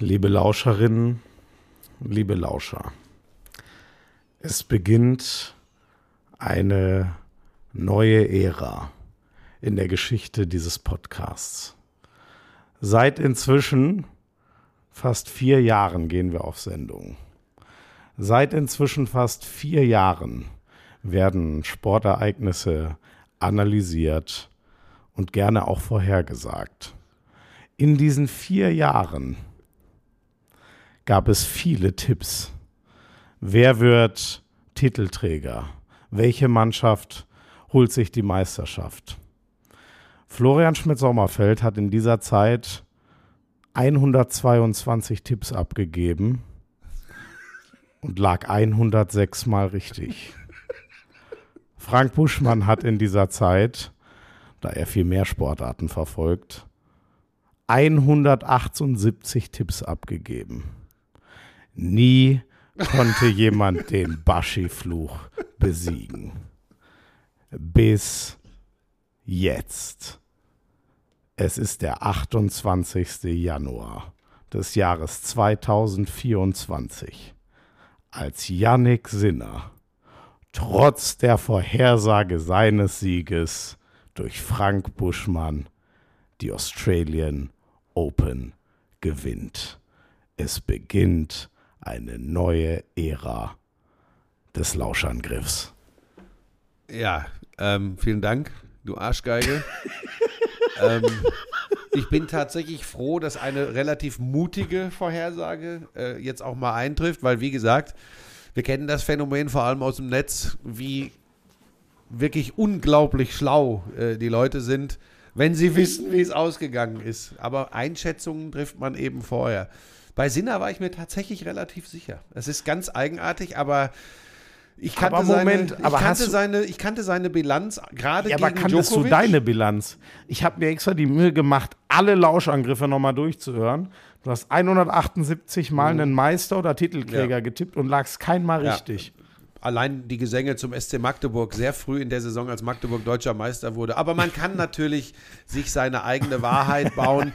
Liebe Lauscherinnen, liebe Lauscher, es beginnt eine neue Ära in der Geschichte dieses Podcasts. Seit inzwischen fast vier Jahren gehen wir auf Sendung. Seit inzwischen fast vier Jahren werden Sportereignisse analysiert und gerne auch vorhergesagt. In diesen vier Jahren gab es viele Tipps. Wer wird Titelträger? Welche Mannschaft holt sich die Meisterschaft? Florian Schmidt-Sommerfeld hat in dieser Zeit 122 Tipps abgegeben und lag 106 Mal richtig. Frank Buschmann hat in dieser Zeit, da er viel mehr Sportarten verfolgt, 178 Tipps abgegeben. Nie konnte jemand den Baschi-Fluch besiegen. Bis jetzt. Es ist der 28. Januar des Jahres 2024, als Yannick Sinner trotz der Vorhersage seines Sieges durch Frank Buschmann die Australian Open gewinnt. Es beginnt eine neue Ära des Lauschangriffs. Ja, ähm, vielen Dank, du Arschgeige. ähm, ich bin tatsächlich froh, dass eine relativ mutige Vorhersage äh, jetzt auch mal eintrifft, weil wie gesagt, wir kennen das Phänomen vor allem aus dem Netz, wie wirklich unglaublich schlau äh, die Leute sind, wenn sie wissen, wie es ausgegangen ist. Aber Einschätzungen trifft man eben vorher. Bei Sinner war ich mir tatsächlich relativ sicher. Es ist ganz eigenartig, aber ich kannte, Moment, seine, ich, kannte seine, ich kannte seine Bilanz gerade ja, gegen aber kanntest Djokovic. du deine Bilanz? Ich habe mir extra die Mühe gemacht, alle Lauschangriffe nochmal durchzuhören. Du hast 178 Mal mhm. einen Meister oder Titelträger ja. getippt und lagst kein Mal ja. Allein die Gesänge zum SC Magdeburg sehr früh in der Saison, als Magdeburg deutscher Meister wurde. Aber man kann natürlich sich seine eigene Wahrheit bauen.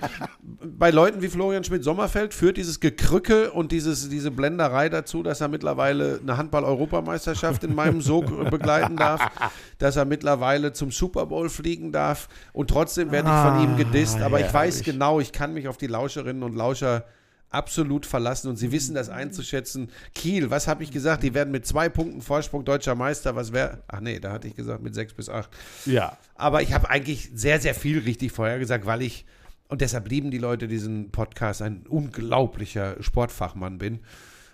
Bei Leuten wie Florian Schmidt-Sommerfeld führt dieses Gekrücke und dieses, diese Blenderei dazu, dass er mittlerweile eine Handball-Europameisterschaft in meinem Sog begleiten darf, dass er mittlerweile zum Super Bowl fliegen darf und trotzdem werde ich von ihm gedisst. Aber ich weiß genau, ich kann mich auf die Lauscherinnen und Lauscher absolut verlassen und sie wissen das einzuschätzen. Kiel, was habe ich gesagt? Die werden mit zwei Punkten Vorsprung deutscher Meister. Was wäre? Ach nee, da hatte ich gesagt mit sechs bis acht. Ja. Aber ich habe eigentlich sehr, sehr viel richtig vorher gesagt, weil ich, und deshalb lieben die Leute diesen Podcast, ein unglaublicher Sportfachmann bin.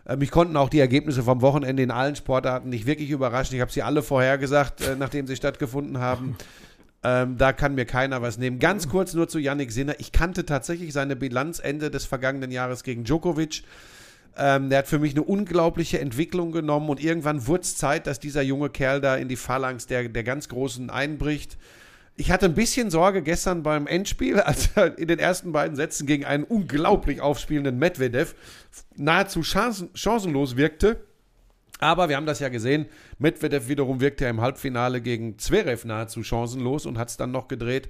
Äh, mich konnten auch die Ergebnisse vom Wochenende in allen Sportarten nicht wirklich überraschen. Ich habe sie alle vorhergesagt, äh, nachdem sie stattgefunden haben. Ähm, da kann mir keiner was nehmen. Ganz kurz nur zu Yannick Sinner. Ich kannte tatsächlich seine Bilanz Ende des vergangenen Jahres gegen Djokovic. Ähm, der hat für mich eine unglaubliche Entwicklung genommen und irgendwann wurde es Zeit, dass dieser junge Kerl da in die Phalanx der, der ganz Großen einbricht. Ich hatte ein bisschen Sorge gestern beim Endspiel, als er in den ersten beiden Sätzen gegen einen unglaublich aufspielenden Medvedev nahezu chancen, chancenlos wirkte. Aber wir haben das ja gesehen. Medvedev wiederum wirkte ja im Halbfinale gegen Zverev nahezu chancenlos und hat es dann noch gedreht.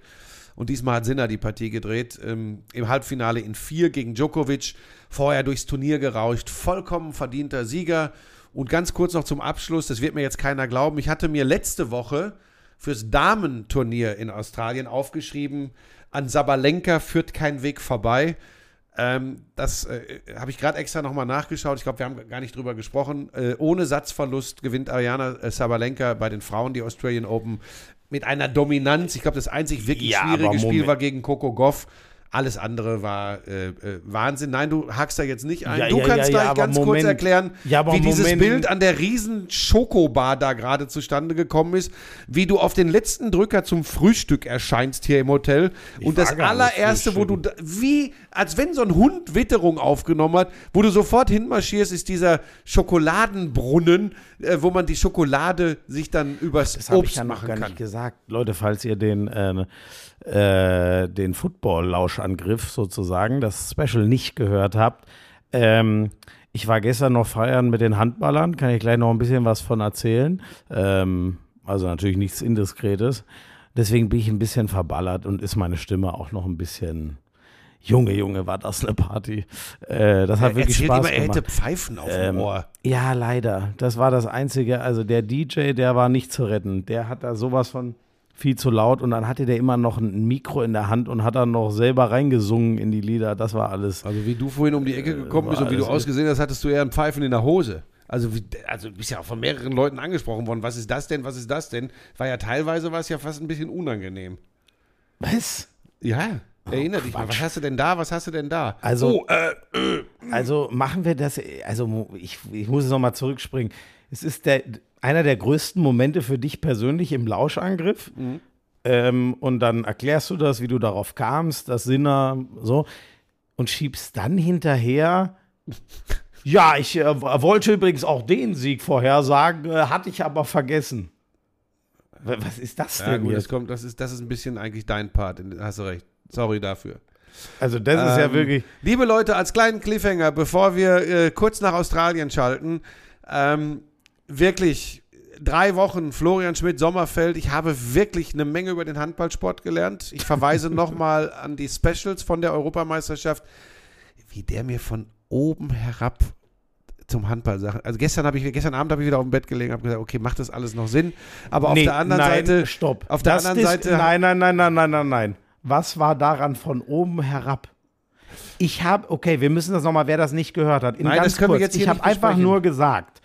Und diesmal hat Sinner die Partie gedreht. Ähm, Im Halbfinale in vier gegen Djokovic. Vorher durchs Turnier gerauscht. Vollkommen verdienter Sieger. Und ganz kurz noch zum Abschluss, das wird mir jetzt keiner glauben. Ich hatte mir letzte Woche fürs Damenturnier in Australien aufgeschrieben, an Sabalenka führt kein Weg vorbei. Ähm, das äh, habe ich gerade extra nochmal nachgeschaut. Ich glaube, wir haben gar nicht drüber gesprochen. Äh, ohne Satzverlust gewinnt Ariana äh, Sabalenka bei den Frauen die Australian Open mit einer Dominanz. Ich glaube, das einzig wirklich ja, schwierige Spiel war gegen Coco Goff. Alles andere war äh, äh, Wahnsinn. Nein, du hakst da jetzt nicht ein. Ja, du ja, kannst gleich ganz Moment, kurz erklären, wie dieses Moment. Bild an der riesen Schokobar da gerade zustande gekommen ist, wie du auf den letzten Drücker zum Frühstück erscheinst hier im Hotel. Ich und das allererste, wo du, da, wie, als wenn so ein Hund Witterung aufgenommen hat, wo du sofort hinmarschierst, ist dieser Schokoladenbrunnen, äh, wo man die Schokolade sich dann übers das Obst ich ja machen gar kann. Nicht gesagt, Leute, falls ihr den äh, äh, den Football-Lauschangriff sozusagen, das Special nicht gehört habt. Ähm, ich war gestern noch feiern mit den Handballern, kann ich gleich noch ein bisschen was von erzählen. Ähm, also natürlich nichts Indiskretes. Deswegen bin ich ein bisschen verballert und ist meine Stimme auch noch ein bisschen, Junge, Junge, war das eine Party. Äh, das hat Er wirklich Spaß immer, er hätte Pfeifen auf dem Ähm, Ohr. Ja, leider. Das war das Einzige. Also der DJ, der war nicht zu retten. Der hat da sowas von viel zu laut und dann hatte der immer noch ein Mikro in der Hand und hat dann noch selber reingesungen in die Lieder. Das war alles. Also wie du vorhin um die Ecke gekommen bist und wie du ausgesehen hast, hattest du eher ein Pfeifen in der Hose. Also, wie, also du bist ja auch von mehreren Leuten angesprochen worden. Was ist das denn? Was ist das denn? War ja teilweise war es ja fast ein bisschen unangenehm. Was? Ja, erinner dich mal. Was hast du denn da? Was hast du denn da? Also- oh, äh, Also machen wir das, also ich, ich muss jetzt nochmal zurückspringen. Es ist der, einer der größten Momente für dich persönlich im Lauschangriff. Ähm, und dann erklärst du das, wie du darauf kamst, das Sinner, so. Und schiebst dann hinterher. Ja, ich äh, wollte übrigens auch den Sieg vorhersagen, äh, hatte ich aber vergessen. Wa- Was ist das ja denn gut, das jetzt? kommt, das ist, das ist ein bisschen eigentlich dein Part. Hast du recht. Sorry dafür. Also das ist ja Ähm, wirklich. Liebe Leute, als kleinen Cliffhanger, bevor wir äh, kurz nach Australien schalten, ähm, wirklich drei Wochen Florian Schmidt Sommerfeld. Ich habe wirklich eine Menge über den Handballsport gelernt. Ich verweise nochmal an die Specials von der Europameisterschaft, wie der mir von oben herab zum Handball sagt. Also gestern habe ich gestern Abend habe ich wieder auf dem Bett gelegen, habe gesagt, okay, macht das alles noch Sinn? Aber auf Nee, der anderen nein, Seite stopp. auf der Das anderen Seite- Nein, nein, nein, nein, nein, nein, nein. Was war daran von oben herab? Ich habe, okay, wir müssen das nochmal, wer das nicht gehört hat. In Nein, ganz das können wir kurz. jetzt hier ich habe einfach nur gesagt,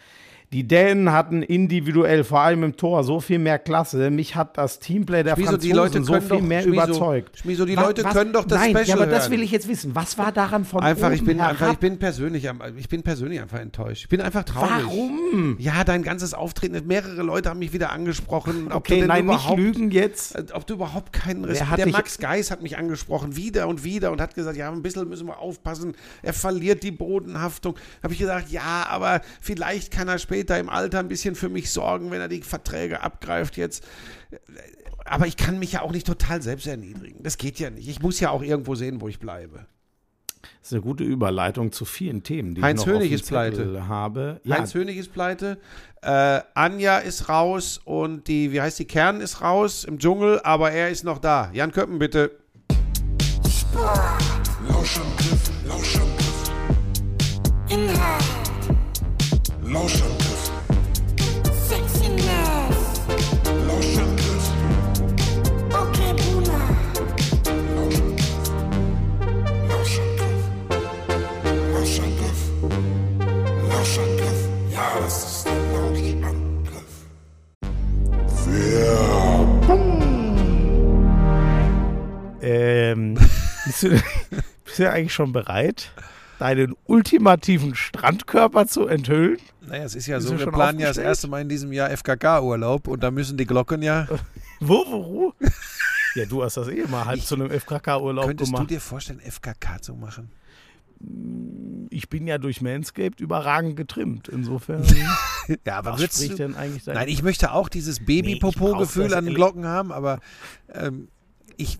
die Dänen hatten individuell, vor allem im Tor, so viel mehr Klasse. Mich hat das Teamplay der Schmieso, Franzosen die Leute so viel doch, mehr Schmieso, überzeugt. Schmieso, die Wa- Leute was- können doch das Nein, Special ja, aber das will ich jetzt wissen. Was war daran von Einfach, oben ich bin herab? einfach, ich bin persönlich, ich bin persönlich einfach enttäuscht. Ich bin einfach traurig. Warum? Ja, dein ganzes Auftreten, mehrere Leute haben mich wieder angesprochen. Ob du Okay, nein, nicht lügen jetzt. äh, Ob du überhaupt keinen Respekt. hat Der Max Geis hat mich angesprochen, wieder und wieder und hat gesagt, ja, ein bisschen müssen wir aufpassen. Er verliert die Bodenhaftung. Habe ich gesagt, ja, aber vielleicht kann er später im Alter ein bisschen für mich sorgen, wenn er die Verträge abgreift jetzt. Aber ich kann mich ja auch nicht total selbst erniedrigen. Das geht ja nicht. Ich muss ja auch irgendwo sehen, wo ich bleibe. Das ist eine gute Überleitung zu vielen Themen, die Heinz ich noch Hönig auf dem ist pleite. Habe. Ja, Heinz Hönig ist pleite. Äh, Anja ist raus und die, wie heißt die, Kern ist raus im Dschungel, aber er ist noch da. Jan Köppen, bitte. Lauschangriff, Lauschangriff. Inhalt, Lauschangriff, bist, du, bist du eigentlich schon bereit, deinen ultimativen Strandkörper zu enthüllen? Naja, es ist ja Bist so, wir planen ja das erste Mal in diesem Jahr FKK-Urlaub und da müssen die Glocken ja. Wo, wo, wo? Ja, du hast das eh mal halb zu einem FKK-Urlaub Könntest du gemacht. dir vorstellen, FKK zu machen? Ich bin ja durch Manscaped überragend getrimmt. Insofern, Ja, aber was würdest spricht du, denn eigentlich Nein, ich möchte auch dieses Nee, ich Baby-Popo-Gefühl das an den Glocken haben, aber ähm, ich,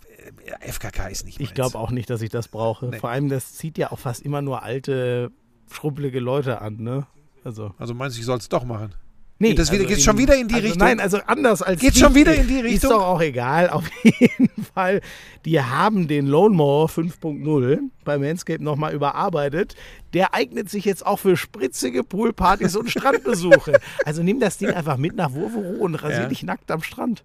FKK ist nicht Ich meins. glaube auch nicht, dass ich das brauche. Nee. Vor allem, das zieht ja auch fast immer nur alte, schrumpelige Leute an, ne? Also. Also meinst du, ich soll es doch machen? Nee, Geht das wieder- geht's schon wieder in die also Richtung? Nein, also anders als. Dich. schon wieder in die Ist Richtung? doch auch egal. Auf jeden Fall. Die haben den Lone Mower 5.0 bei Manscaped nochmal überarbeitet. Der eignet sich jetzt auch für spritzige Poolpartys und Strandbesuche. Also nimm das Ding einfach mit nach Wurvero und rasier Ja. dich nackt am Strand.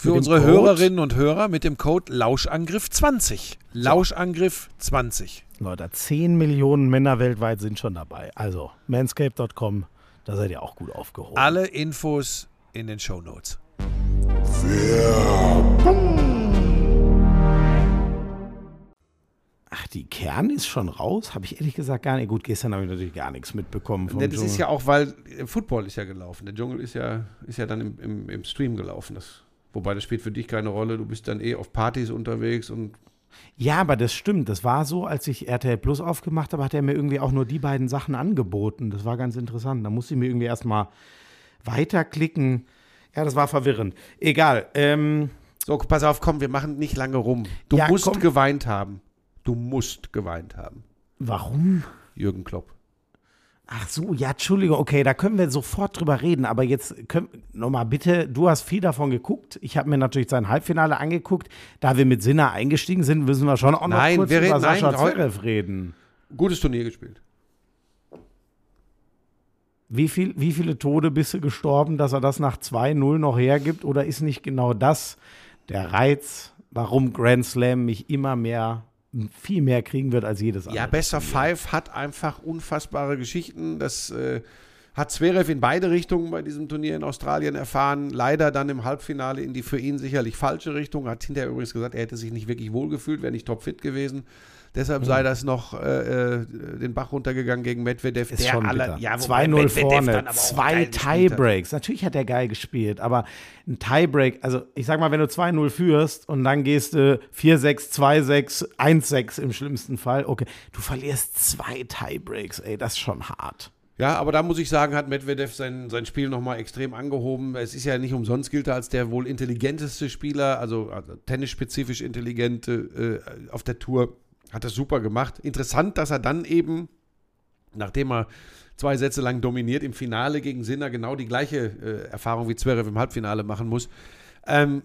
Für unsere Code- Hörerinnen und Hörer mit dem Code Lauschangriff20. Lauschangriff20. Leute, 10 Millionen Männer weltweit sind schon dabei. Also, manscape.com, da seid ihr auch gut aufgehoben. Alle Infos in den Show Notes. Ach, die Kern ist schon raus? Habe ich ehrlich gesagt gar nicht. Gut, gestern habe ich natürlich gar nichts mitbekommen. Vom Das ist Dschungel. ja auch, weil äh, Football ist ja gelaufen. Der Dschungel ist ja, ist ja dann im, im, im Stream gelaufen. Das, wobei das spielt für dich keine Rolle. Du bist dann eh auf Partys unterwegs und Ja, aber das stimmt. Das war so, als ich RTL Plus aufgemacht habe, hat er mir irgendwie auch nur die beiden Sachen angeboten. Das war ganz interessant. Da musste ich mir irgendwie erstmal weiterklicken. Ja, das war verwirrend. Egal. Ähm, so, pass auf, komm, wir machen nicht lange rum. Du Ja, musst komm. geweint haben. Du musst geweint haben. warum? Jürgen Klopp. Ach so, ja, Entschuldigung, okay, da können wir sofort drüber reden, aber jetzt nochmal bitte, du hast viel davon geguckt. Ich habe mir natürlich sein Halbfinale angeguckt. Da wir mit Sinner eingestiegen sind, müssen wir schon auch noch Nein, kurz wir über reden- Sascha Zverev reden. Gutes Turnier gespielt. Wie, viel, wie viele Tode bist du gestorben, dass er das nach 2-0 noch hergibt? Oder ist nicht genau das der Reiz, warum Grand Slam mich immer mehr, viel mehr kriegen wird als jedes andere? Ja, Best of Five hat einfach unfassbare Geschichten. Das äh, hat Zverev in beide Richtungen bei diesem Turnier in Australien erfahren. Leider dann im Halbfinale in die für ihn sicherlich falsche Richtung. Hat hinterher übrigens gesagt, er hätte sich nicht wirklich wohlgefühlt, wäre nicht topfit gewesen. Deshalb sei das noch äh, äh, den Bach runtergegangen gegen Medvedev. Ist schon alle- ja, wobei 2-0 Medvedev vorne, zwei. Tiebreaks. Natürlich hat er geil gespielt, aber ein Tiebreak, also ich sag mal, wenn du 2-0 führst und dann gehst du 4-6, 2-6, 1-6 im schlimmsten Fall, okay, du verlierst zwei Tiebreaks, ey, das ist schon hart. Ja, aber da muss ich sagen, hat Medvedev sein, sein Spiel nochmal extrem angehoben. Es ist ja nicht umsonst gilt er als der wohl intelligenteste Spieler, also, also tennisspezifisch intelligente äh, auf der Tour. Hat das super gemacht. Interessant, dass er dann eben, nachdem er zwei Sätze lang dominiert, im Finale gegen Sinner genau die gleiche äh, Erfahrung wie Zverev im Halbfinale machen muss. Ähm,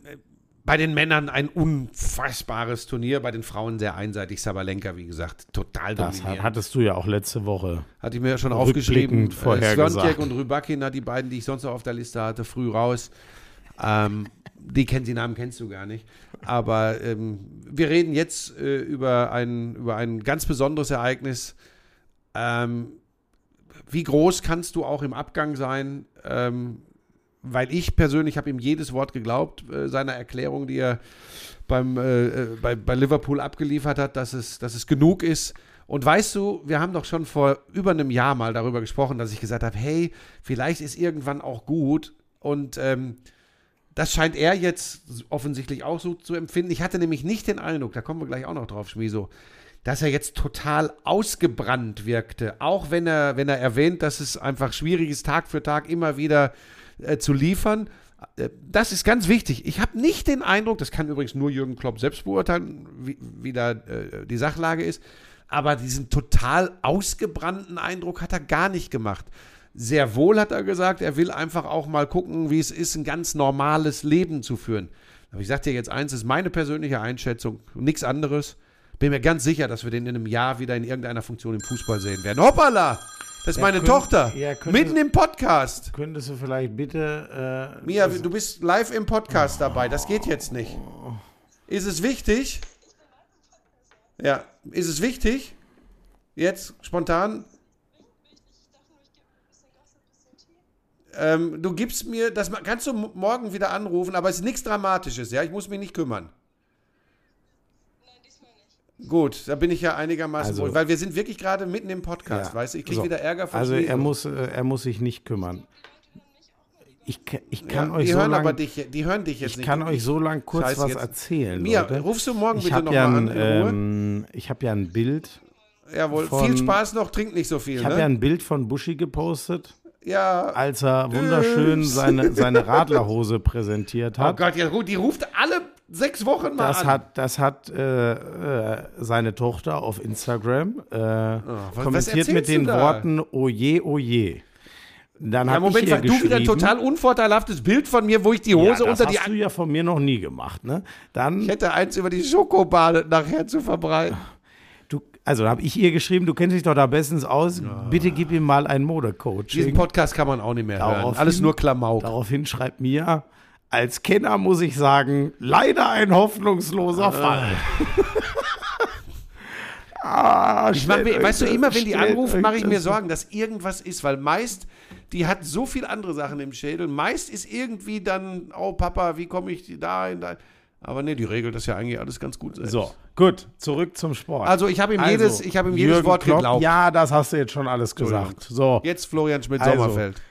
bei den Männern ein unfassbares Turnier, bei den Frauen sehr einseitig. Sabalenka, wie gesagt, total Das dominiert. hattest du ja auch letzte Woche. Hatte ich mir ja schon aufgeschrieben. vorher äh, gesagt. und Rybakina, die beiden, die ich sonst noch auf der Liste hatte, früh raus. Ähm, die kennen die Namen kennst du gar nicht. Aber ähm, wir reden jetzt äh, über, ein, über ein ganz besonderes Ereignis. Ähm, wie groß kannst du auch im Abgang sein? Ähm, weil ich persönlich habe ihm jedes Wort geglaubt, äh, seiner Erklärung, die er beim, äh, äh, bei, bei Liverpool abgeliefert hat, dass es, dass es genug ist. Und weißt du, wir haben doch schon vor über einem Jahr mal darüber gesprochen, dass ich gesagt habe, hey, vielleicht ist irgendwann auch gut. Und ähm, das scheint er jetzt offensichtlich auch so zu empfinden. Ich hatte nämlich nicht den Eindruck, da kommen wir gleich auch noch drauf, Schmiso, dass er jetzt total ausgebrannt wirkte. Auch wenn er, wenn er erwähnt, dass es einfach schwierig ist, Tag für Tag immer wieder äh, zu liefern. Äh, Das ist ganz wichtig. Ich habe nicht den Eindruck, das kann übrigens nur Jürgen Klopp selbst beurteilen, wie, wie da äh, die Sachlage ist, aber diesen total ausgebrannten Eindruck hat er gar nicht gemacht. Sehr wohl hat er gesagt, er will einfach auch mal gucken, wie es ist, ein ganz normales Leben zu führen. Aber ich sage dir jetzt eins, ist meine persönliche Einschätzung, nichts anderes. Bin mir ganz sicher, dass wir den in einem Jahr wieder in irgendeiner Funktion im Fußball sehen werden. Hoppala! Das ist meine könnte- Tochter. ja, könnte- mitten im Podcast. Könntest du vielleicht bitte. Äh, Mia, du bist live im Podcast dabei. Das geht jetzt nicht. Ist es wichtig? Ja, ist es wichtig? Jetzt spontan? Ähm, du gibst mir, das kannst du morgen wieder anrufen, aber es ist nichts Dramatisches, ja? Ich muss mich nicht kümmern. Gut, da bin ich ja einigermaßen Also- ruhig, weil wir sind wirklich gerade mitten im Podcast, Ja. weißt du? Ich kriege So. wieder Ärger von also er muss, äh, er muss sich nicht kümmern. Ich, ich kann ja, euch die so hören aber lang, dich, die hören dich jetzt ich nicht. kann euch so lang kurz Scheiße, was jetzt- erzählen. Mia, Leute. rufst du morgen ich bitte habe nochmal ja, an ein, in Ruhe? ähm, ich hab ja ein Bild. Jawohl, von- viel Spaß noch, trink nicht so viel. Ich ne? habe ja ein Bild von Buschi gepostet, ja. als er wunderschön seine, seine Radlerhose präsentiert Oh hat. Gott, ja, gut, die ruft alle sechs Wochen mal Das an. hat, das hat äh, äh, seine Tochter auf Instagram äh, was kommentiert erzählst mit den? Worten Oje, oje. Dann Ja, Moment, ich sag du wieder ein total unvorteilhaft Bild von mir, wo ich die ja, Hose das unter die hast du ja von mir noch nie gemacht, ne? Dann Ich hätte eins über die Schokobade nachher zu verbreiten. Also habe ich ihr geschrieben, du kennst dich doch da bestens aus. Bitte gib ihm mal ein Diesen Modecoaching. Podcast kann man auch nicht mehr hören. Daraufhin- Alles nur Klamauk. Daraufhin schreibt mir, als Kenner muss ich sagen, leider ein hoffnungsloser Fall. ah, Ich mach mir, weißt du, immer wenn die anruft, mache ich mir Sorgen, dass irgendwas ist, weil meist, die hat so viel andere Sachen im Schädel. Meist ist irgendwie dann, oh Papa, wie komme ich da hin? Da? Aber nee, die regelt das ja eigentlich alles ganz gut selbst. So, gut, zurück zum Sport. Also ich habe ihm jedes, ich habe ihm jedes Jürgen Wort Klopp, geglaubt. Ja, das hast du jetzt schon alles gesagt. So, Jetzt Florian Also, Schmidt-Sommerfeld.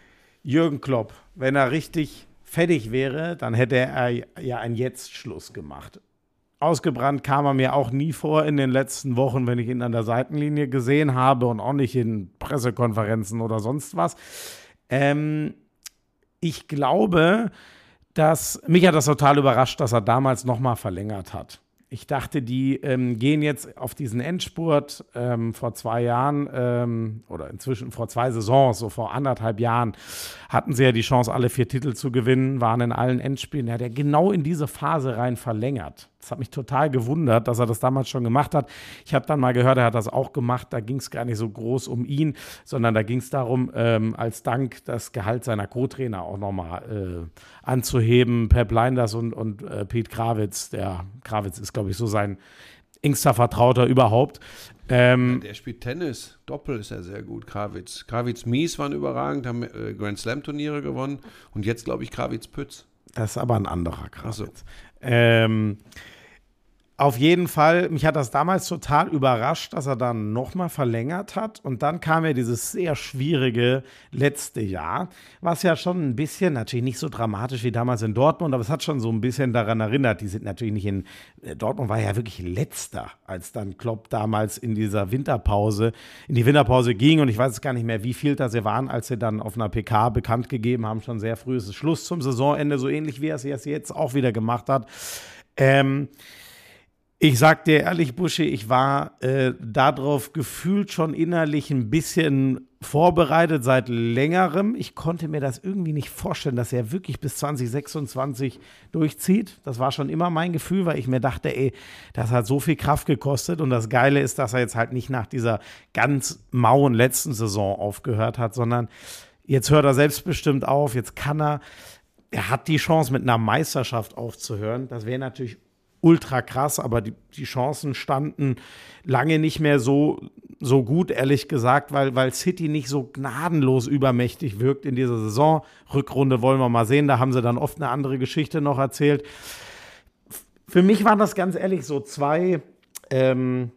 Jürgen Klopp, wenn er richtig fertig wäre, dann hätte er ja ein Jetzt-Schluss gemacht. Ausgebrannt kam er mir auch nie vor in den letzten Wochen, wenn ich ihn an der Seitenlinie gesehen habe und auch nicht in Pressekonferenzen oder sonst was. Ähm, ich glaube, dass mich hat das total überrascht, dass er damals nochmal verlängert hat. Ich dachte, die ähm, gehen jetzt auf diesen Endspurt ähm, vor zwei Jahren ähm, oder inzwischen vor zwei Saisons, so vor anderthalb Jahren, hatten sie ja die Chance, alle vier Titel zu gewinnen, waren in allen Endspielen. Ja genau in diese Phase rein verlängert. Das hat mich total gewundert, dass er das damals schon gemacht hat. Ich habe dann mal gehört, er hat das auch gemacht. Da ging es gar nicht so groß um ihn, sondern da ging es darum, ähm, als Dank das Gehalt seiner Co-Trainer auch nochmal äh, anzuheben. Pep Leinders und, und äh, Pete Krawitz. Der Krawitz ist, glaube ich, so sein engster Vertrauter überhaupt. Ähm, Der spielt Tennis. Doppel ist er sehr gut. Krawitz. Krawitz Mies waren überragend, haben äh, Grand Slam Turniere gewonnen. Und jetzt, glaube ich, Krawitz Pütz. Das ist aber ein anderer Krawitz. so. Ähm, auf jeden Fall, mich hat das damals total überrascht, dass er dann nochmal verlängert hat. Und dann kam ja dieses sehr schwierige letzte Jahr, was ja schon ein bisschen, natürlich nicht so dramatisch wie damals in Dortmund, aber es hat schon so ein bisschen daran erinnert. Die sind natürlich nicht in, äh, Dortmund war ja wirklich letzter, als dann Klopp damals in dieser Winterpause, in die Winterpause ging. Und ich weiß gar nicht mehr, wie viel da sie waren, als sie dann auf einer PK bekannt gegeben haben, schon sehr früh ist Schluss zum Saisonende, so ähnlich wie er es jetzt auch wieder gemacht hat. Ähm, ich sag dir ehrlich, Buschi, ich war äh, darauf gefühlt schon innerlich ein bisschen vorbereitet seit längerem. Ich konnte mir das irgendwie nicht vorstellen, dass er wirklich bis 2026 durchzieht. Das war schon immer mein Gefühl, weil ich mir dachte, ey, das hat so viel Kraft gekostet. Und das Geile ist, dass er jetzt halt nicht nach dieser ganz mauen letzten Saison aufgehört hat, sondern jetzt hört er selbstbestimmt auf. Jetzt kann er, er hat die Chance, mit einer Meisterschaft aufzuhören. Das wäre natürlich ultra krass, aber die, die Chancen standen lange nicht mehr so, so gut, ehrlich gesagt, weil, weil City nicht so gnadenlos übermächtig wirkt in dieser Saison. Rückrunde wollen wir mal sehen, da haben sie dann oft eine andere Geschichte noch erzählt. Für mich waren das ganz ehrlich so zwei, ähm,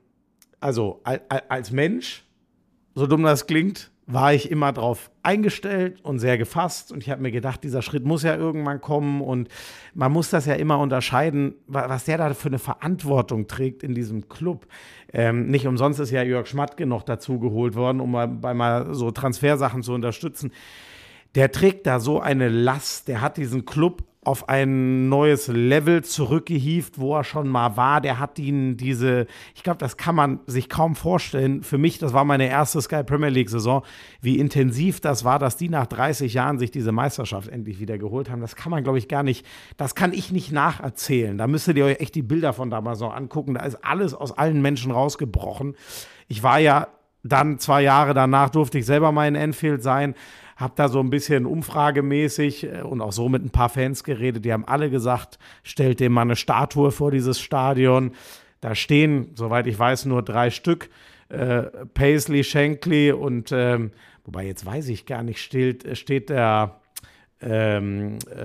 also al- al- als Mensch, so dumm das klingt, war ich immer drauf eingestellt und sehr gefasst. Und ich habe mir gedacht, dieser Schritt muss ja irgendwann kommen. Und man muss das ja immer unterscheiden, wa- was der da für eine Verantwortung trägt in diesem Club. Ähm, nicht umsonst ist ja Jörg Schmatke noch dazu geholt worden, um mal, bei mal so Transfersachen zu unterstützen. Der trägt da so eine Last. Der hat diesen Club auf ein neues Level zurückgehievt, wo er schon mal war. Der hat ihn diese, ich glaube, das kann man sich kaum vorstellen. Für mich, das war meine erste Sky Premier League Saison, wie intensiv das war, dass die nach 30 Jahren sich diese Meisterschaft endlich wieder geholt haben. Das kann man, glaube ich, gar nicht, das kann ich nicht nacherzählen. Da müsstet ihr euch echt die Bilder von damals noch angucken. Da ist alles aus allen Menschen rausgebrochen. Ich war ja dann zwei Jahre danach durfte ich selber mal in Enfield sein, habe da so ein bisschen umfragemäßig äh, und auch so mit ein paar Fans geredet. Die haben alle gesagt, stellt dem mal eine Statue vor dieses Stadion. Da stehen, soweit ich weiß, nur drei Stück. Äh, Paisley, Shankly und, ähm, wobei jetzt weiß ich gar nicht, steht, steht der ähm, äh,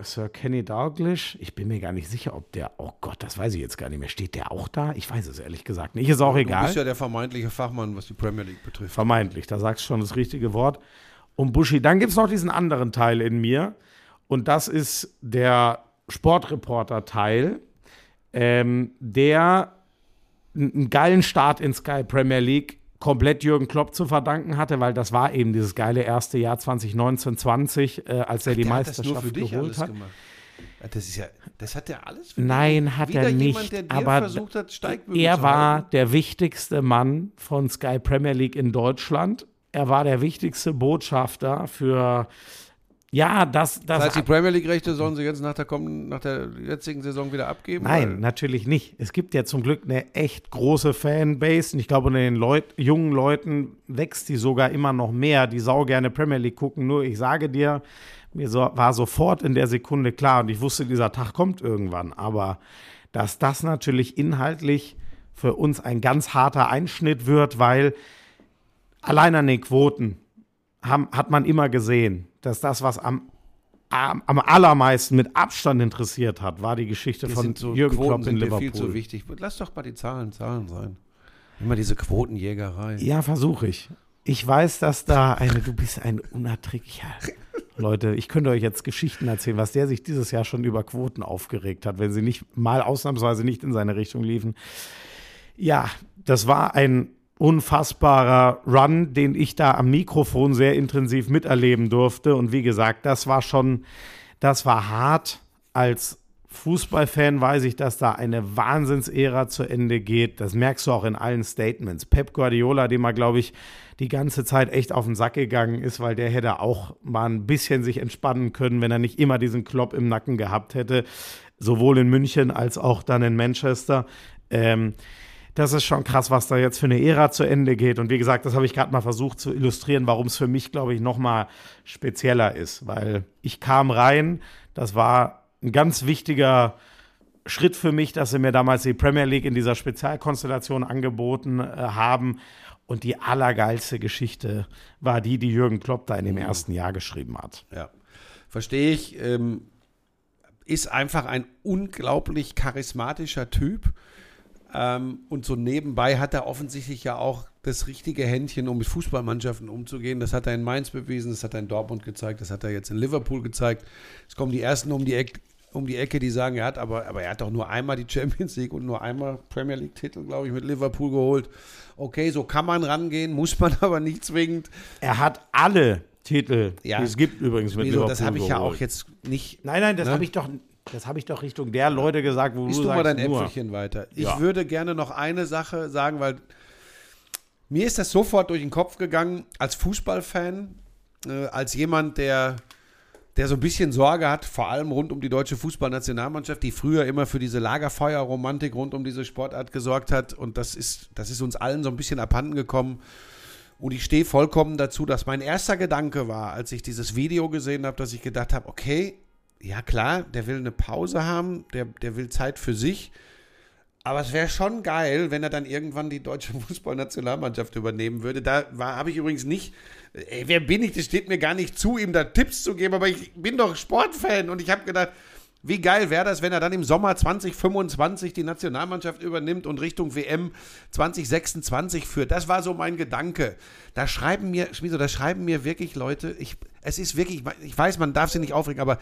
äh, Sir Kenny Dalglish. Ich bin mir gar nicht sicher, ob der, oh Gott, das weiß ich jetzt gar nicht mehr. Steht der auch da? Ich weiß es ehrlich gesagt nicht. Ist auch Du egal. bist ja der vermeintliche Fachmann, was die Premier League betrifft. Vermeintlich, da sagst du schon das richtige Wort. Und Buschi, dann gibt es noch diesen anderen Teil in mir. Und das ist der Sportreporter-Teil, ähm, der einen geilen Start in Sky Premier League komplett Jürgen Klopp zu verdanken hatte, weil das war eben dieses geile erste Jahr 2019-20, äh, als er die hat das nur Meisterschaft für dich geholt hat. gemacht. Ja, Das ist ja, das hat er alles für Nein, hat Wieder er nicht. Jemand, aber versucht hat, er war der wichtigste Mann von Sky Premier League in Deutschland. er war der wichtigste Botschafter für, ja, das, das Das heißt, die Premier League-Rechte sollen sie jetzt nach der, kommenden, nach der jetzigen Saison wieder abgeben? Nein, Weil- natürlich nicht. Es gibt ja zum Glück eine echt große Fanbase und ich glaube, unter den Leut jungen Leuten wächst die sogar immer noch mehr, die sau gerne Premier League gucken. Nur ich sage dir, mir so, war sofort in der Sekunde klar und ich wusste, dieser Tag kommt irgendwann. Aber dass das natürlich inhaltlich für uns ein ganz harter Einschnitt wird, weil allein an den Quoten haben, hat man immer gesehen, dass das, was am, am, am allermeisten mit Abstand interessiert hat, war die Geschichte Die von so, Jürgen Quoten Klopp in Liverpool. viel zu wichtig. Lass doch mal die Zahlen Zahlen sein. Immer diese Quotenjägerei. Ja, versuche ich. Ich weiß, dass da eine, du bist ein unerträglicher. Leute, ich könnte euch jetzt Geschichten erzählen, was der sich dieses Jahr schon über Quoten aufgeregt hat, wenn sie nicht mal ausnahmsweise nicht in seine Richtung liefen. Ja, das war ein unfassbarer Run, den ich da am Mikrofon sehr intensiv miterleben durfte. Und wie gesagt, das war schon, das war hart. Als Fußballfan weiß ich, dass da eine Wahnsinnsära zu Ende geht. Das merkst du auch in allen Statements. Pep Guardiola, dem er, glaube ich, die ganze Zeit echt auf den Sack gegangen ist, weil der hätte auch mal ein bisschen sich entspannen können, wenn er nicht immer diesen Klopp im Nacken gehabt hätte. Sowohl in München als auch dann in Manchester. Ähm, das ist schon krass, was da jetzt für eine Ära zu Ende geht. Und wie gesagt, das habe ich gerade mal versucht zu illustrieren, warum es für mich, glaube ich, noch mal spezieller ist. Weil ich kam rein, das war ein ganz wichtiger Schritt für mich, dass sie mir damals die Premier League in dieser Spezialkonstellation angeboten äh, haben. Und die allergeilste Geschichte war die, die Jürgen Klopp da in dem ersten Jahr geschrieben hat. Ja, verstehe ich. Ähm, ist einfach ein unglaublich charismatischer Typ. Ähm, und so nebenbei hat er offensichtlich ja auch das richtige Händchen, um mit Fußballmannschaften umzugehen. Das hat er in Mainz bewiesen, das hat er in Dortmund gezeigt, das hat er jetzt in Liverpool gezeigt. Es kommen die ersten um die, Eck, um die Ecke, die sagen, er hat aber, aber er hat doch nur einmal die Champions League und nur einmal Premier League-Titel, glaube ich, mit Liverpool geholt. Okay, so kann man rangehen, muss man aber nicht zwingend. Er hat alle Titel, Ja. die es gibt übrigens mit Wieso, Liverpool das habe ich ja geholt. auch jetzt nicht Nein, nein, das Ne? habe ich doch, das habe ich doch Richtung der Leute gesagt, wo Isst du du mal sagst, dein nur. Äpfelchen weiter. Ich Ja. würde gerne noch eine Sache sagen, weil mir ist das sofort durch den Kopf gegangen, als Fußballfan, äh, als jemand, der, der so ein bisschen Sorge hat, vor allem rund um die deutsche Fußballnationalmannschaft, die früher immer für diese Lagerfeuerromantik rund um diese Sportart gesorgt hat. Und das ist, das ist uns allen so ein bisschen abhanden gekommen. Und ich stehe vollkommen dazu, dass mein erster Gedanke war, als ich dieses Video gesehen habe, dass ich gedacht habe, okay, ja klar, der will eine Pause haben, der, der will Zeit für sich. Aber es wäre schon geil, wenn er dann irgendwann die deutsche Fußballnationalmannschaft übernehmen würde. Da habe ich übrigens nicht, ey, wer bin ich? Das steht mir gar nicht zu, ihm da Tipps zu geben, aber ich bin doch Sportfan und ich habe gedacht, wie geil wäre das, wenn er dann im Sommer 2025 die Nationalmannschaft übernimmt und Richtung WM 2026 führt. Das war so mein Gedanke. Da schreiben mir, Schmieso, da schreiben mir wirklich Leute, ich, es ist wirklich, ich weiß, man darf sie nicht aufregen, aber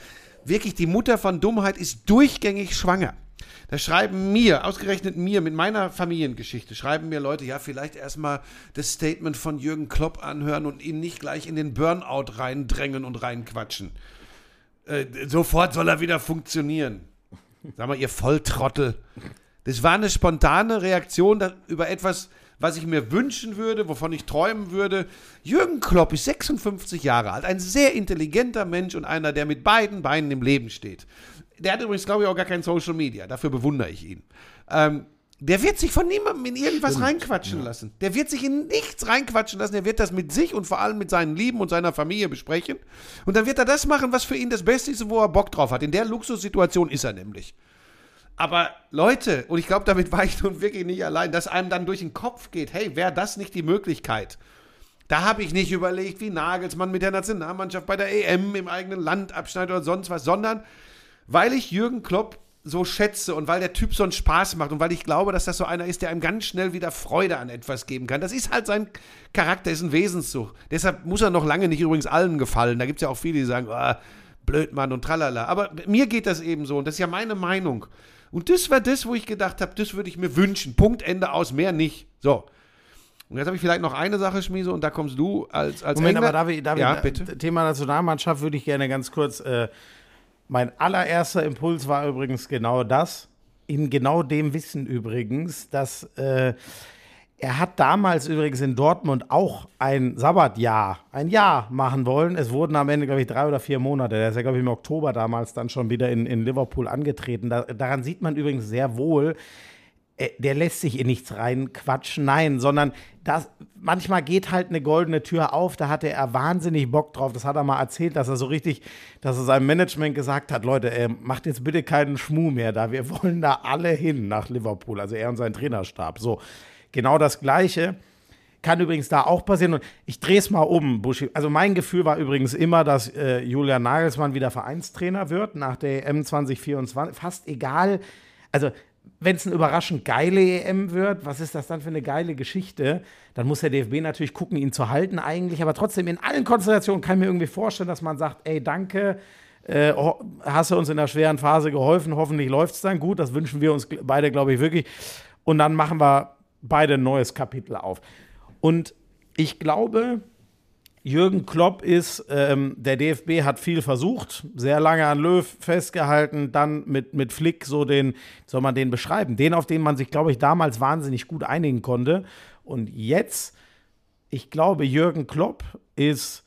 wirklich, die Mutter von Dummheit ist durchgängig schwanger. Da schreiben mir, ausgerechnet mir, mit meiner Familiengeschichte, schreiben mir Leute, ja, vielleicht erstmal das Statement von Jürgen Klopp anhören und ihn nicht gleich in den Burnout reindrängen und reinquatschen. Äh, sofort soll er wieder funktionieren. Sag mal, ihr Volltrottel. Das war eine spontane Reaktion über etwas, was ich mir wünschen würde, wovon ich träumen würde. Jürgen Klopp ist 56 Jahre alt, ein sehr intelligenter Mensch und einer, der mit beiden Beinen im Leben steht. Der hat übrigens, glaube ich, auch gar kein Social Media. Dafür bewundere ich ihn. Ähm, der wird sich von niemandem in irgendwas reinquatschen lassen. Der wird sich in nichts reinquatschen lassen. Der wird das mit sich und vor allem mit seinen Lieben und seiner Familie besprechen. Und dann wird er das machen, was für ihn das Beste ist und wo er Bock drauf hat. In der Luxussituation ist er nämlich. Aber Leute, und ich glaube, damit war ich nun wirklich nicht allein, dass einem dann durch den Kopf geht, hey, wäre das nicht die Möglichkeit? Da habe ich nicht überlegt, wie Nagelsmann mit der Nationalmannschaft bei der EM im eigenen Land abschneidet oder sonst was, sondern weil ich Jürgen Klopp so schätze und weil der Typ so einen Spaß macht und weil ich glaube, dass das so einer ist, der einem ganz schnell wieder Freude an etwas geben kann. Das ist halt sein Charakter, ist ein Wesenszug. Deshalb muss er noch lange nicht übrigens allen gefallen. Da gibt es ja auch viele, die sagen, ah, blöd Mann und tralala. Aber mir geht das eben so und das ist ja meine Meinung. Und das war das, wo ich gedacht habe, das würde ich mir wünschen. Punkt, Ende aus, mehr nicht. So. Und jetzt habe ich vielleicht noch eine Sache, Schmiese, und da kommst du als, als Moment, Engländer- aber darf ich, darf ja, ich, bitte. Thema Nationalmannschaft würde ich gerne ganz kurz. Äh, mein allererster Impuls war übrigens genau das. In genau dem Wissen übrigens, dass äh, Er hat damals übrigens in Dortmund auch ein Sabbatjahr, ein Jahr machen wollen. Es wurden am Ende, glaube ich, drei oder vier Monate. Der ist ja, glaube ich, im Oktober damals dann schon wieder in, in Liverpool angetreten. Da, daran sieht man übrigens sehr wohl, äh, der lässt sich in nichts reinquatschen, nein, sondern das, manchmal geht halt eine goldene Tür auf, da hatte er wahnsinnig Bock drauf. Das hat er mal erzählt, dass er so richtig, dass er seinem Management gesagt hat, Leute, äh, macht jetzt bitte keinen Schmuh mehr da, wir wollen da alle hin nach Liverpool, also er und sein Trainerstab. So, genau das Gleiche. Kann übrigens da auch passieren. Und ich drehe es mal um, Buschi. Also mein Gefühl war übrigens immer, dass äh, Julian Nagelsmann wieder Vereinstrainer wird nach der EM 2024. Fast egal. Also wenn es eine überraschend geile EM wird, was ist das dann für eine geile Geschichte? Dann muss der DFB natürlich gucken, ihn zu halten eigentlich. Aber trotzdem, in allen Konstellationen kann ich mir irgendwie vorstellen, dass man sagt, ey, danke, äh, hast du uns in der schweren Phase geholfen, hoffentlich läuft es dann gut. Das wünschen wir uns beide, glaube ich, wirklich. Und dann machen wir beide ein neues Kapitel auf. Und ich glaube, Jürgen Klopp ist, ähm, der DFB hat viel versucht, sehr lange an Löw festgehalten, dann mit, mit Flick so den, soll man den beschreiben, den, auf den man sich, glaube ich, damals wahnsinnig gut einigen konnte. Und jetzt, ich glaube, Jürgen Klopp ist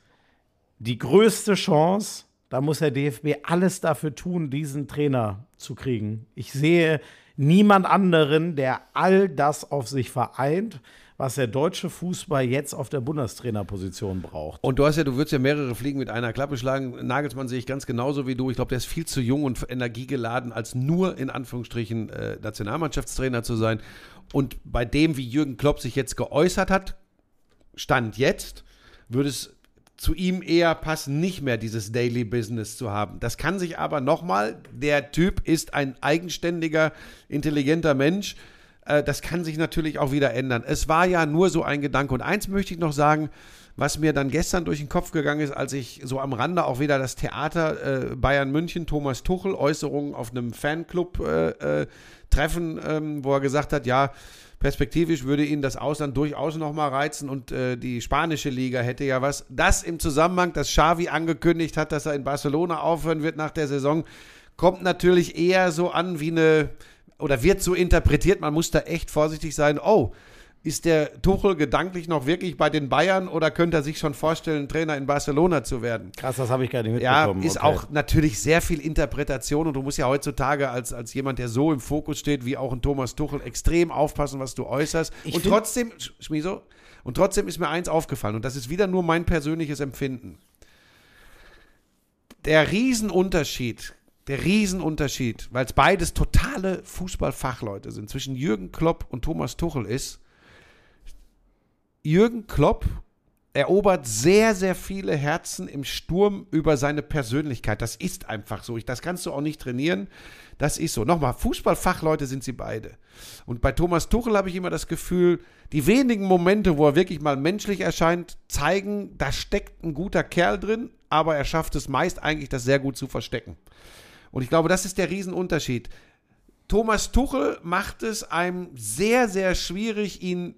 die größte Chance, da muss der DFB alles dafür tun, diesen Trainer zu kriegen. Ich sehe niemand anderen, der all das auf sich vereint was der deutsche Fußball jetzt auf der Bundestrainerposition braucht. Und du hast ja, du würdest ja mehrere Fliegen mit einer Klappe schlagen. Nagelsmann sehe ich ganz genauso wie du. Ich glaube, der ist viel zu jung und energiegeladen, als nur in Anführungsstrichen äh, Nationalmannschaftstrainer zu sein. Und bei dem, wie Jürgen Klopp sich jetzt geäußert hat, Stand jetzt, würde es zu ihm eher passen, nicht mehr dieses Daily Business zu haben. Das kann sich aber nochmal, der Typ ist ein eigenständiger, intelligenter Mensch äh, das kann sich natürlich auch wieder ändern. Es war ja nur so ein Gedanke. Und eins möchte ich noch sagen, was mir dann gestern durch den Kopf gegangen ist, als ich so am Rande auch wieder das Theater äh, Bayern München, Thomas Tuchel, Äußerungen auf einem Fanclub äh, äh, ähm, wo er gesagt hat, ja, perspektivisch würde ihn das Ausland durchaus nochmal reizen und äh, die spanische Liga hätte ja was. Das im Zusammenhang, dass Xavi angekündigt hat, dass er in Barcelona aufhören wird nach der Saison, kommt natürlich eher so an wie eine oder wird so interpretiert, man muss da echt vorsichtig sein. Oh, ist der Tuchel gedanklich noch wirklich bei den Bayern oder könnte er sich schon vorstellen, Trainer in Barcelona zu werden? Krass, das habe ich gar nicht mitbekommen. Ja, ist okay. auch natürlich sehr viel Interpretation und du musst ja heutzutage als, als jemand, der so im Fokus steht, wie auch ein Thomas Tuchel, extrem aufpassen, was du äußerst. Ich und trotzdem, Schmiso, und trotzdem ist mir eins aufgefallen und das ist wieder nur mein persönliches Empfinden. Der Riesenunterschied der Riesenunterschied, weil es beides totale Fußballfachleute sind, zwischen Jürgen Klopp und Thomas Tuchel ist, Jürgen Klopp erobert sehr, sehr viele Herzen im Sturm über seine Persönlichkeit. Das ist einfach so. Das kannst du auch nicht trainieren. Das ist so. Nochmal, Fußballfachleute sind sie beide. Und bei Thomas Tuchel habe ich immer das Gefühl, die wenigen Momente, wo er wirklich mal menschlich erscheint, zeigen, da steckt ein guter Kerl drin, aber er schafft es meist eigentlich, das sehr gut zu verstecken. Und ich glaube, das ist der Riesenunterschied. Thomas Tuchel macht es einem sehr, sehr schwierig, ihn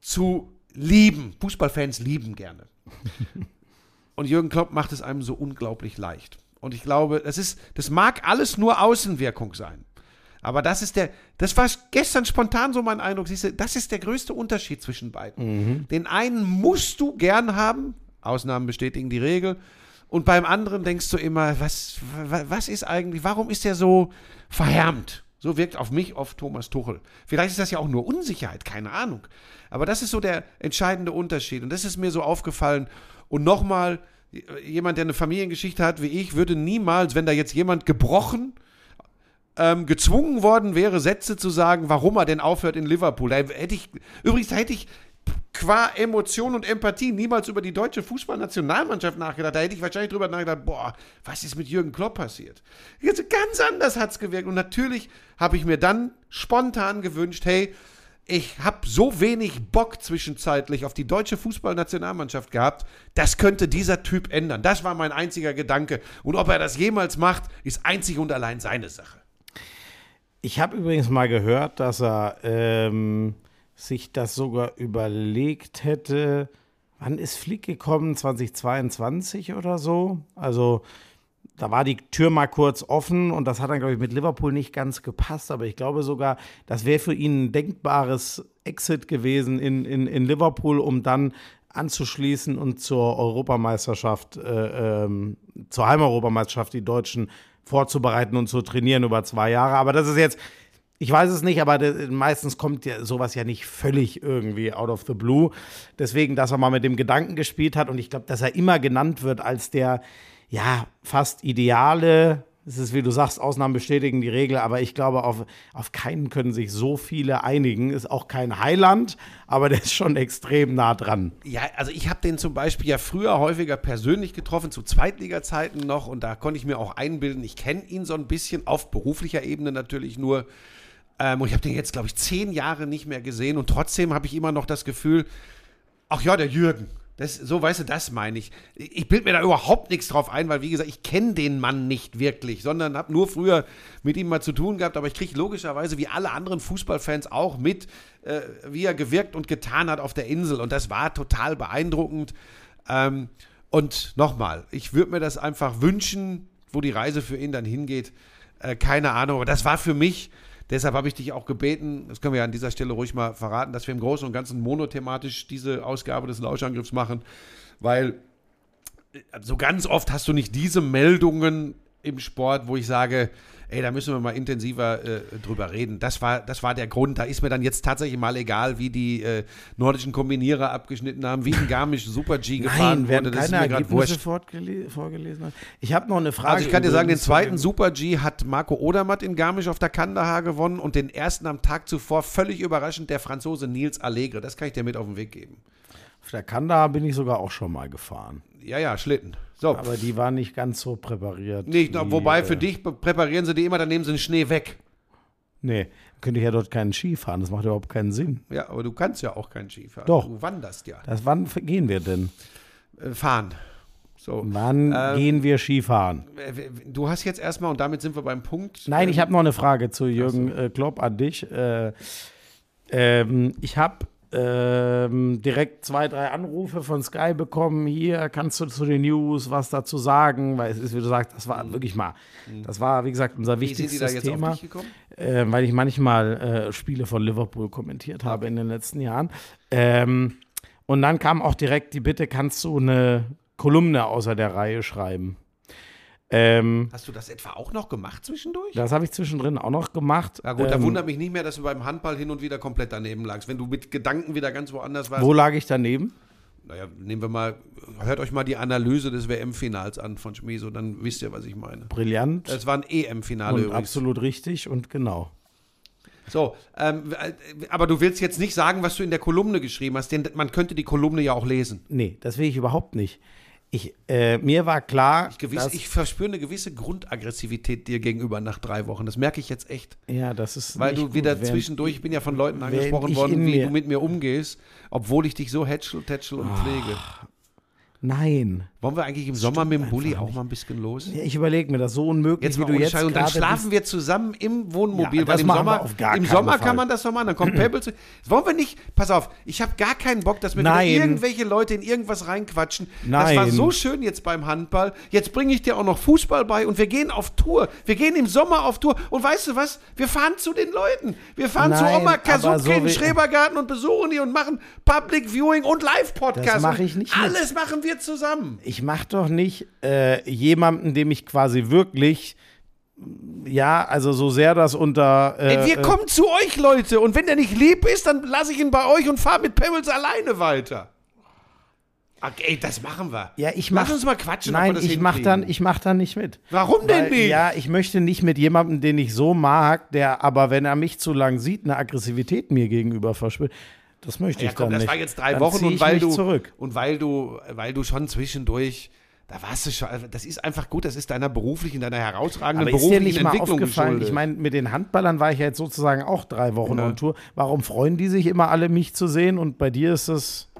zu lieben. Fußballfans lieben gerne. Und Jürgen Klopp macht es einem so unglaublich leicht. Und ich glaube, das ist, das mag alles nur Außenwirkung sein. Aber das ist der, das war gestern spontan so mein Eindruck. Siehst du, das ist der größte Unterschied zwischen beiden. Mhm. Den einen musst du gern haben, Ausnahmen bestätigen die Regel. Und beim anderen denkst du immer, was, was ist eigentlich, warum ist er so verhärmt? So wirkt auf mich oft Thomas Tuchel. Vielleicht ist das ja auch nur Unsicherheit, keine Ahnung. Aber das ist so der entscheidende Unterschied. Und das ist mir so aufgefallen. Und nochmal, jemand, der eine Familiengeschichte hat wie ich, würde niemals, wenn da jetzt jemand gebrochen, ähm, gezwungen worden wäre, Sätze zu sagen, warum er denn aufhört in Liverpool. Da hätte ich, übrigens, da hätte ich qua Emotion und Empathie niemals über die deutsche Fußballnationalmannschaft nachgedacht. Da hätte ich wahrscheinlich drüber nachgedacht, boah, was ist mit Jürgen Klopp passiert? Ganz anders hat es gewirkt. Und natürlich habe ich mir dann spontan gewünscht, hey, ich habe so wenig Bock zwischenzeitlich auf die deutsche Fußballnationalmannschaft gehabt, das könnte dieser Typ ändern. Das war mein einziger Gedanke. Und ob er das jemals macht, ist einzig und allein seine Sache. Ich habe übrigens mal gehört, dass er ähm, sich das sogar überlegt hätte, wann ist Flick gekommen? 2022 oder so? Also da war die Tür mal kurz offen und das hat dann, glaube ich, mit Liverpool nicht ganz gepasst. Aber ich glaube sogar, das wäre für ihn ein denkbares Exit gewesen in, in, in Liverpool, um dann anzuschließen und zur Europameisterschaft, äh, ähm, zur Heimeuropameisterschaft die Deutschen vorzubereiten und zu trainieren über zwei Jahre. Aber das ist jetzt, ich weiß es nicht, aber meistens kommt ja sowas ja nicht völlig irgendwie out of the blue. Deswegen, dass er mal mit dem Gedanken gespielt hat und ich glaube, dass er immer genannt wird als der, ja, fast ideale, es ist, wie du sagst, Ausnahmen bestätigen die Regel, aber ich glaube, auf, auf keinen können sich so viele einigen. Ist auch kein Heiland, aber der ist schon extrem nah dran. Ja, also ich habe den zum Beispiel ja früher häufiger persönlich getroffen, zu Zweitliga-Zeiten noch. Und da konnte ich mir auch einbilden, ich kenne ihn so ein bisschen, auf beruflicher Ebene natürlich nur. Ähm, und ich habe den jetzt, glaube ich, zehn Jahre nicht mehr gesehen. Und trotzdem habe ich immer noch das Gefühl, ach ja, der Jürgen. Das, so, weißt du, das meine ich. Ich bilde mir da überhaupt nichts drauf ein, weil, wie gesagt, ich kenne den Mann nicht wirklich, sondern habe nur früher mit ihm mal zu tun gehabt. Aber ich kriege logischerweise, wie alle anderen Fußballfans auch mit, äh, wie er gewirkt und getan hat auf der Insel. Und das war total beeindruckend. Ähm, und nochmal, ich würde mir das einfach wünschen, wo die Reise für ihn dann hingeht. Äh, keine Ahnung, aber das war für mich Deshalb habe ich dich auch gebeten, das können wir ja an dieser Stelle ruhig mal verraten, dass wir im Großen und Ganzen monothematisch diese Ausgabe des Lauschangriffs machen, weil äh, so ganz oft hast du nicht diese Meldungen im Sport, wo ich sage, ey, da müssen wir mal intensiver äh, drüber reden. Das war, das war der Grund. Da ist mir dann jetzt tatsächlich mal egal, wie die äh, nordischen Kombinierer abgeschnitten haben, wie ein Garmisch Super G gefahren Nein, wurde. Das ist keine mir gerade wurscht. vorgelesen. hat. Ich habe noch eine Frage. Also ich kann dir sagen, den zweiten Super G hat Marco Odermatt in Garmisch auf der Kandahar gewonnen und den ersten am Tag zuvor völlig überraschend der Franzose Nils Allegre. Das kann ich dir mit auf den Weg geben. Auf der Kandahar bin ich sogar auch schon mal gefahren. Ja, ja, Schlitten. So. Aber die war nicht ganz so präpariert. Nicht, wie, wobei äh, für dich be- präparieren sie die immer, dann nehmen sie den Schnee weg. Nee, könnte ich ja dort keinen Ski fahren. Das macht überhaupt keinen Sinn. Ja, aber du kannst ja auch keinen Ski fahren. Doch. Du wanderst ja. Das, wann gehen wir denn? Äh, fahren. So. Wann Ähm, gehen wir Skifahren? Äh, Du hast jetzt erstmal, und damit sind wir beim Punkt. Nein, ähm, ich habe noch eine Frage zu Jürgen äh, Klopp an dich. Äh, ähm, ich habe ähm, direkt zwei, drei Anrufe von Sky bekommen. Hier kannst du zu den News was dazu sagen, weil es ist, wie du sagst, das war wirklich mal, das war, wie gesagt, unser Mhm. Wie wichtigstes Thema. äh, weil ich manchmal äh, Spiele von Liverpool kommentiert habe in den letzten Jahren. Ähm, und dann kam auch direkt die Bitte, kannst du eine Kolumne außer der Reihe schreiben? Ähm, Hast du das etwa auch noch gemacht zwischendurch? das habe ich zwischendrin auch noch gemacht. Ja gut, da ähm, wundert mich nicht mehr, dass du beim Handball hin und wieder komplett daneben lagst. Wenn du mit Gedanken wieder ganz woanders warst. Wo lag ich daneben? Naja, nehmen wir mal, hört euch mal die Analyse des WM-Finals an von Schmieso, dann wisst ihr, was ich meine. Brillant Es war ein EM-Finale übrigens. absolut richtig und genau. So, ähm, äh, aber du willst jetzt nicht sagen, was du in der Kolumne geschrieben hast, denn man könnte die Kolumne ja auch lesen. Nee, das will ich überhaupt nicht. Ich, äh, mir war klar, Gewiss, dass, ich verspüre eine gewisse Grundaggressivität dir gegenüber nach drei Wochen. Das merke ich jetzt echt. ja, das ist Weil du gut, wieder während- zwischendurch, ich bin ja von Leuten angesprochen ich worden, wie mir- du mit mir umgehst, obwohl ich dich so hätschel, tätschel und pflege. Nein. Wollen wir eigentlich im Sommer mit dem Bulli auch mal ein bisschen los? Ja, ich überlege mir das so unmöglich, Jetzt wie du jetzt Scheiß. Und dann schlafen wir zusammen im Wohnmobil, Ja, weil im Sommer, im Sommer Fall. kann man das doch machen. Dann kommt Pebble zu. Wollen wir nicht, pass auf, ich habe gar keinen Bock, dass mir Nein. irgendwelche Leute in irgendwas reinquatschen. Das war Nein. so schön jetzt beim Handball. Jetzt bringe ich dir auch noch Fußball bei und wir gehen auf Tour. Wir gehen im Sommer auf Tour. Und weißt du was? Wir fahren zu den Leuten. Wir fahren zu Nein, Oma aber Kasutke so in Schrebergarten und besuchen die und machen Public Viewing und Live-Podcast. Das mach ich nicht mit. Alles machen wir zusammen. Ich mache doch nicht äh, jemanden, dem ich quasi wirklich, ja, also so sehr das unter. Äh, Ey, wir äh, kommen zu euch, Leute. Und wenn der nicht lieb ist, dann lasse ich ihn bei euch und fahre mit Pebbles alleine weiter. Okay, das machen wir. Ja, ich Lass mach, uns mal quatschen, wir Nein, ich mach hinkriegen. dann, ich mach dann nicht mit. Warum denn Weil, nicht? Ja, ich möchte nicht mit jemandem, den ich so mag, der aber, wenn er mich zu lang sieht, eine Aggressivität mir gegenüber verspürt. Das möchte Ja, ich komm, dann das nicht. war jetzt drei dann Wochen und weil du zurück. und weil du, weil du schon zwischendurch, da warst du schon. Das ist einfach gut. Das ist deiner beruflichen, deiner herausragenden Aber ist dir beruflichen nicht mal Entwicklung aufgefallen? geschuldet. Ich meine, mit den Handballern war ich ja jetzt sozusagen auch drei Wochen Ja. on Tour. Warum freuen die sich immer alle, mich zu sehen? Und bei dir ist es.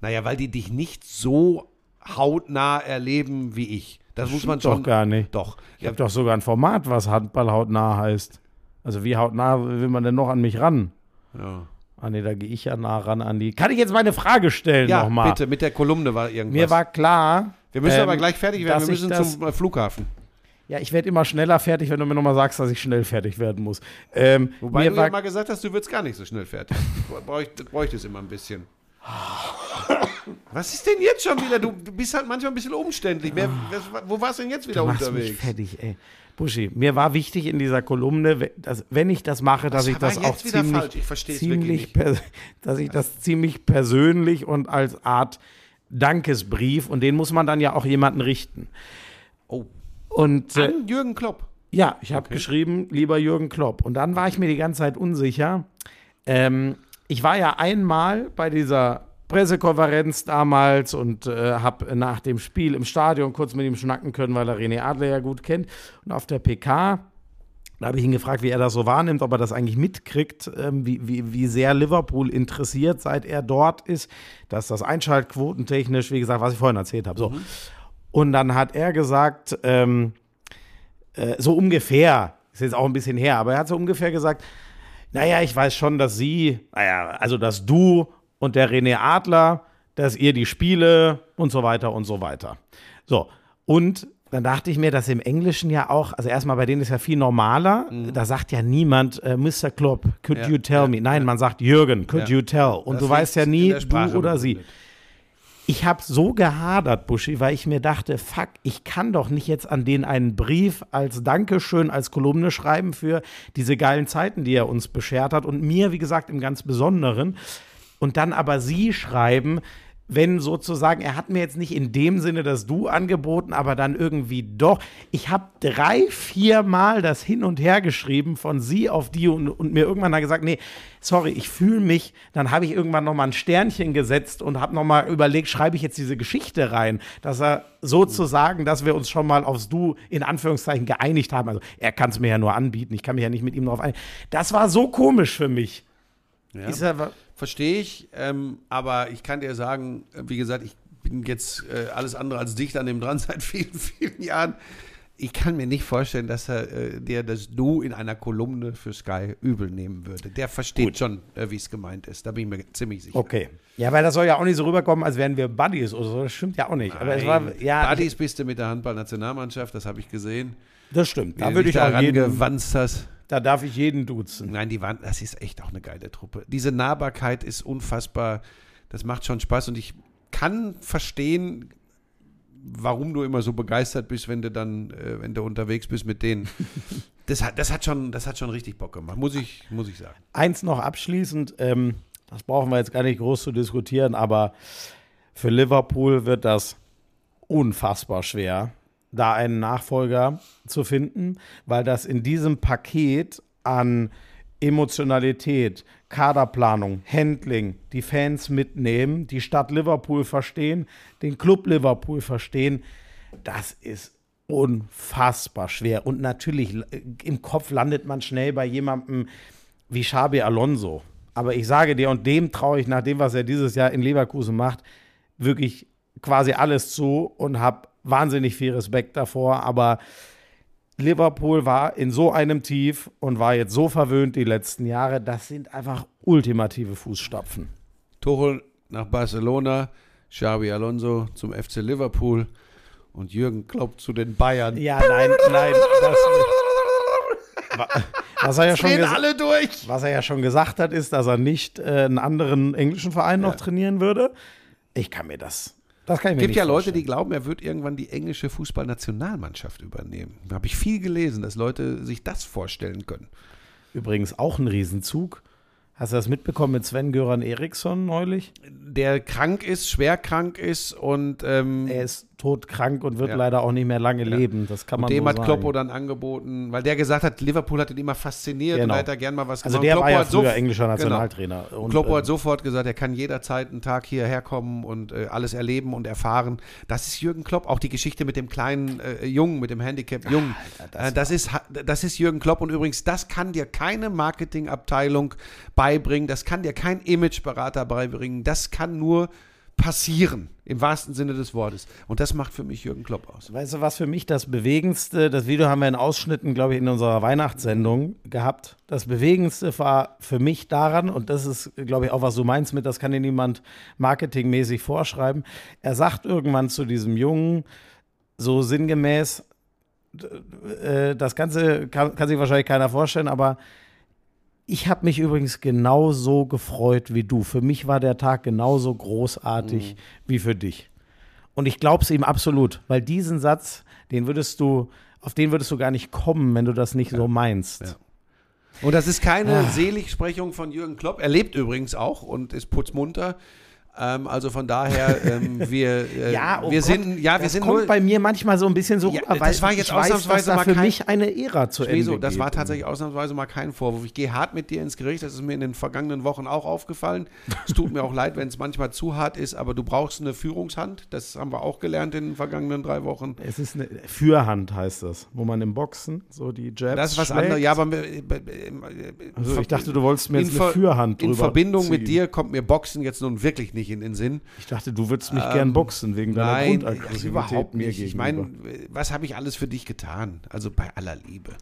naja, weil die dich nicht so hautnah erleben wie ich. Das muss man doch schon. gar nicht. Doch. Ich habe doch sogar ein Format, was Handball hautnah heißt. Also wie hautnah will man denn noch an mich ran? Ja, Ah nee, da gehe ich ja nah ran an die. Kann ich jetzt meine Frage stellen ja nochmal? bitte. Mit der Kolumne war irgendwas. Mir war klar. wir müssen ähm, aber gleich fertig werden. Wir müssen zum äh, Flughafen. Ja, ich werde immer schneller fertig, wenn du mir nochmal sagst, dass ich schnell fertig werden muss. Ähm, Wobei mir du war, ja mal gesagt hast, du würdest gar nicht so schnell fertig. Bräuchte, bräuchte es immer ein bisschen. Was ist denn jetzt schon wieder? Du, du bist halt manchmal ein bisschen umständlich. Wer, wo warst du denn jetzt wieder du machst mich unterwegs? fertig, ey. Buschi, mir war wichtig in dieser Kolumne, dass, wenn ich das mache, dass Was ich das auch wieder ziemlich, falsch? Ich ziemlich dass ich das ziemlich persönlich und als Art Dankesbrief und den muss man dann ja auch jemanden richten. Oh. Und äh, An Jürgen Klopp. Ja, ich habe geschrieben, lieber Jürgen Klopp. Und dann war ich mir die ganze Zeit unsicher. Ähm, ich war ja einmal bei dieser Pressekonferenz damals und äh, habe nach dem Spiel im Stadion kurz mit ihm schnacken können, weil er René Adler ja gut kennt. Und auf der PK, da habe ich ihn gefragt, wie er das so wahrnimmt, ob er das eigentlich mitkriegt, ähm, wie, wie, wie sehr Liverpool interessiert, seit er dort ist, dass das Einschaltquotentechnisch, wie gesagt, was ich vorhin erzählt habe. So. Und dann hat er gesagt, ähm, äh, so ungefähr, ist jetzt auch ein bisschen her, aber er hat so ungefähr gesagt, naja, ich weiß schon, dass sie, naja, also dass du und der René Adler, dass ihr die Spiele und so weiter und so weiter. So, und dann dachte ich mir, dass im Englischen ja auch, also erstmal bei denen ist ja viel normaler, da sagt ja niemand, äh, Mr. Klopp, could Ja, you tell ja, me? Nein, man sagt Jürgen, could Ja. you tell? Und Das du weißt ja nie, du oder sie. Ich habe so gehadert, Buschi, weil ich mir dachte, fuck, ich kann doch nicht jetzt an den einen Brief als Dankeschön, als Kolumne schreiben für diese geilen Zeiten, die er uns beschert hat und mir, wie gesagt, im ganz Besonderen. Und dann aber sie schreiben, wenn sozusagen, er hat mir jetzt nicht in dem Sinne das Du angeboten, aber dann irgendwie doch. Ich habe drei, vier Mal das hin und her geschrieben von sie auf die und, und mir irgendwann dann gesagt, nee, sorry, ich fühle mich. Dann habe ich irgendwann noch mal ein Sternchen gesetzt und habe noch mal überlegt, schreibe ich jetzt diese Geschichte rein, dass er sozusagen, dass wir uns schon mal aufs Du in Anführungszeichen geeinigt haben. Also er kann es mir ja nur anbieten, ich kann mich ja nicht mit ihm drauf einigen. Das war so komisch für mich. Ja. Ist er, Verstehe ich, ähm, aber ich kann dir sagen, äh, wie gesagt, ich bin jetzt äh, alles andere als dicht an dem dran seit vielen, vielen Jahren. Ich kann mir nicht vorstellen, dass er äh, dir das Du in einer Kolumne für Sky übel nehmen würde. Der versteht schon, äh, wie es gemeint ist. Da bin ich mir ziemlich sicher. Okay. Ja, weil das soll ja auch nicht so rüberkommen, als wären wir Buddies oder so. Das stimmt ja auch nicht. Aber es war, ja, Buddies bist du mit der Handballnationalmannschaft, das habe ich gesehen. das stimmt. Da würde ich auch daran jeden, hast. Da darf ich jeden duzen. Nein, die waren, das ist echt auch eine geile Truppe. Diese Nahbarkeit ist unfassbar. Das macht schon Spaß und ich kann verstehen, warum du immer so begeistert bist, wenn du dann, äh, wenn du unterwegs bist mit denen. Das hat, das hat schon, das hat schon richtig Bock gemacht, muss ich, muss ich sagen. Eins noch abschließend, ähm, das brauchen wir jetzt gar nicht groß zu diskutieren, aber für Liverpool wird das unfassbar schwer, da einen Nachfolger zu finden, weil das in diesem Paket an Emotionalität, Kaderplanung, Handling, die Fans mitnehmen, die Stadt Liverpool verstehen, den Club Liverpool verstehen, das ist unfassbar schwer. Und natürlich äh, im Kopf landet man schnell bei jemandem wie Xabi Alonso. Aber ich sage dir, und dem traue ich nach dem, was er dieses Jahr in Leverkusen macht, wirklich quasi alles zu und habe wahnsinnig viel Respekt davor. Aber Liverpool war in so einem Tief und war jetzt so verwöhnt die letzten Jahre. Das sind einfach ultimative Fußstapfen. Tuchel nach Barcelona, Xabi Alonso zum FC Liverpool und Jürgen Klopp zu den Bayern. Ja, nein, nein. Das, Wa- was, er ja schon alle durch. was er ja schon gesagt hat, ist, dass er nicht äh, einen anderen englischen Verein noch trainieren würde. Ich kann mir das. Das kann ich mir Es gibt nicht ja Leute, die glauben, er wird irgendwann die englische Fußballnationalmannschaft übernehmen. Da habe ich viel gelesen, dass Leute sich das vorstellen können. Übrigens auch ein Riesenzug. Hast du das mitbekommen mit Sven Göran Eriksson neulich? Der krank ist, schwer krank ist und, ähm, Er ist todkrank und wird Ja. leider auch nicht mehr lange leben. Das kann man dem so hat sagen. Kloppo dann angeboten, weil der gesagt hat, Liverpool hat ihn immer fasziniert Genau. und da hätte er gern mal was Also gemacht. der Kloppo war ja hat so- früher englischer Genau. Nationaltrainer. Und, Kloppo äh, hat sofort gesagt, er kann jederzeit einen Tag hierher kommen und äh, alles erleben und erfahren. Das ist Jürgen Klopp. Auch die Geschichte mit dem kleinen äh, Jungen, mit dem Handicap-Jungen. das äh, das, ist, das ist Jürgen Klopp. Und übrigens, das kann dir keine Marketingabteilung beibringen. Das kann dir kein Imageberater beibringen. Das kann nur passieren, im wahrsten Sinne des Wortes. Und das macht für mich Jürgen Klopp aus. Weißt du, was für mich das Bewegendste, das Video haben wir in Ausschnitten, glaube ich, in unserer Weihnachtssendung gehabt. Das Bewegendste war für mich daran, und das ist, glaube ich, auch was du meinst mit, das kann dir niemand marketingmäßig vorschreiben. Er sagt irgendwann zu diesem Jungen, so sinngemäß, äh, das Ganze kann, kann sich wahrscheinlich keiner vorstellen, aber ich habe mich übrigens genauso gefreut wie du. Für mich war der Tag genauso großartig wie für dich. Und ich glaube es ihm absolut, weil diesen Satz, den würdest du, auf den würdest du gar nicht kommen, wenn du das nicht so meinst. Ja. Und das ist keine Ah. Seligsprechung von Jürgen Klopp. Er lebt übrigens auch und ist putzmunter. Ähm, also von daher, ähm, wir, äh, Ja, oh wir Gott, sind, ja, wir das sind kommt nur, bei mir manchmal so ein bisschen so Ja, weil das war jetzt ich weiß, dass ausnahmsweise da mal für kein- mich eine Ära zu Ende Schmeso, das war tatsächlich ausnahmsweise mal kein Vorwurf. Ich gehe hart mit dir ins Gericht. Das ist mir in den vergangenen Wochen auch aufgefallen. Es tut mir auch leid, wenn es manchmal zu hart ist, aber du brauchst eine Führungshand. Das haben wir auch gelernt in den vergangenen drei Wochen. Es ist eine Fürhand heißt das, wo man im Boxen so die Jabs Das ist was schlägt. anderes. Ja, aber äh, äh, Also ich dachte, du wolltest mir jetzt eine Ver- Fürhand in drüber Verbindung ziehen. mit dir kommt mir Boxen jetzt nun wirklich nicht in den Sinn. Ich dachte, du würdest mich gern boxen wegen deiner Nein, Grundaggressivität überhaupt mir nicht. Ich gegenüber. meine, was habe ich alles für dich getan? Also bei aller Liebe.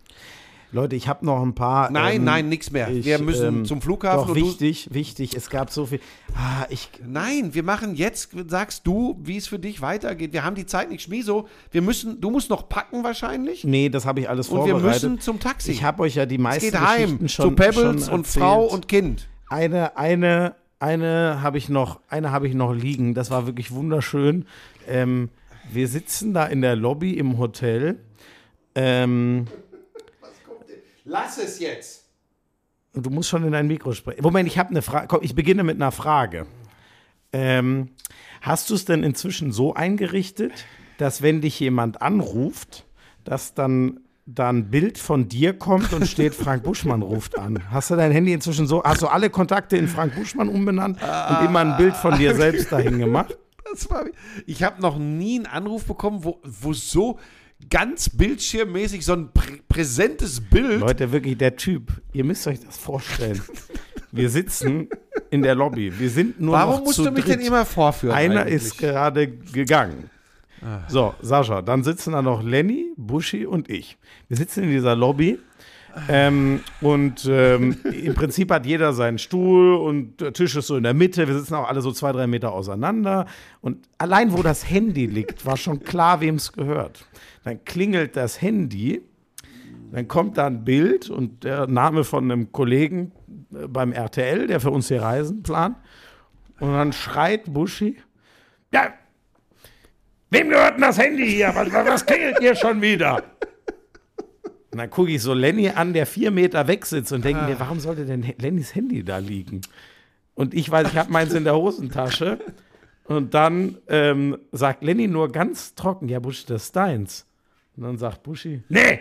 Leute, ich habe noch ein paar. Nein, ähm, nein, nichts mehr. ich, wir müssen ähm, zum Flughafen. Doch, und wichtig, wichtig. Es gab so viel. Ah, ich, nein, wir machen jetzt, sagst du, wie es für dich weitergeht. Wir haben die Zeit nicht schmieso. Wir müssen, du musst noch packen wahrscheinlich. nee, das habe ich alles Und wir vorbereitet. müssen zum Taxi. ich habe euch ja die es meisten geht heim Geschichten zu schon Pebbles schon und Frau und Kind. eine, eine, eine habe ich noch, eine habe ich noch liegen. Das war wirklich wunderschön. Ähm, wir sitzen da in der Lobby im Hotel. Ähm, Lass es jetzt. Du musst schon in dein Mikro sprechen. Moment, ich habe eine Frage. Komm, ich beginne mit einer Frage. Ähm, hast du es denn inzwischen so eingerichtet, dass wenn dich jemand anruft, dass dann da ein Bild von dir kommt und steht, Frank Buschmann ruft an? Hast du dein Handy inzwischen so, hast du alle Kontakte in Frank Buschmann umbenannt und immer ein Bild von dir selbst dahin gemacht? War, ich habe noch nie einen Anruf bekommen, wo, wo so ganz bildschirmmäßig so ein prä präsentes Bild. Leute, wirklich, der Typ, ihr müsst euch das vorstellen. Wir sitzen in der Lobby. Wir sind nur Warum noch musst zu du mich dritt. denn immer vorführen? Einer eigentlich? ist gerade gegangen. So, Sascha, dann sitzen da noch Lenny, Buschi und ich. Wir sitzen in dieser Lobby ähm, und ähm, im Prinzip hat jeder seinen Stuhl und der Tisch ist so in der Mitte. Wir sitzen auch alle so zwei, drei Meter auseinander. Und allein wo das Handy liegt, war schon klar, wem es gehört. Dann klingelt das Handy, dann kommt da ein Bild und der Name von einem Kollegen äh, beim RTL, der für uns hier Reisen plant. Und dann schreit Buschi, ja, wem gehört denn das Handy hier? Was, was, klingelt hier schon wieder? Und dann gucke ich so Lenny an, der vier Meter weg sitzt und denke mir, warum sollte denn Lennys Handy da liegen? Und ich weiß, ich habe meins in der Hosentasche. Und dann ähm, sagt Lenny nur ganz trocken, ja, Buschi, das ist deins. Und dann sagt Buschi, nee,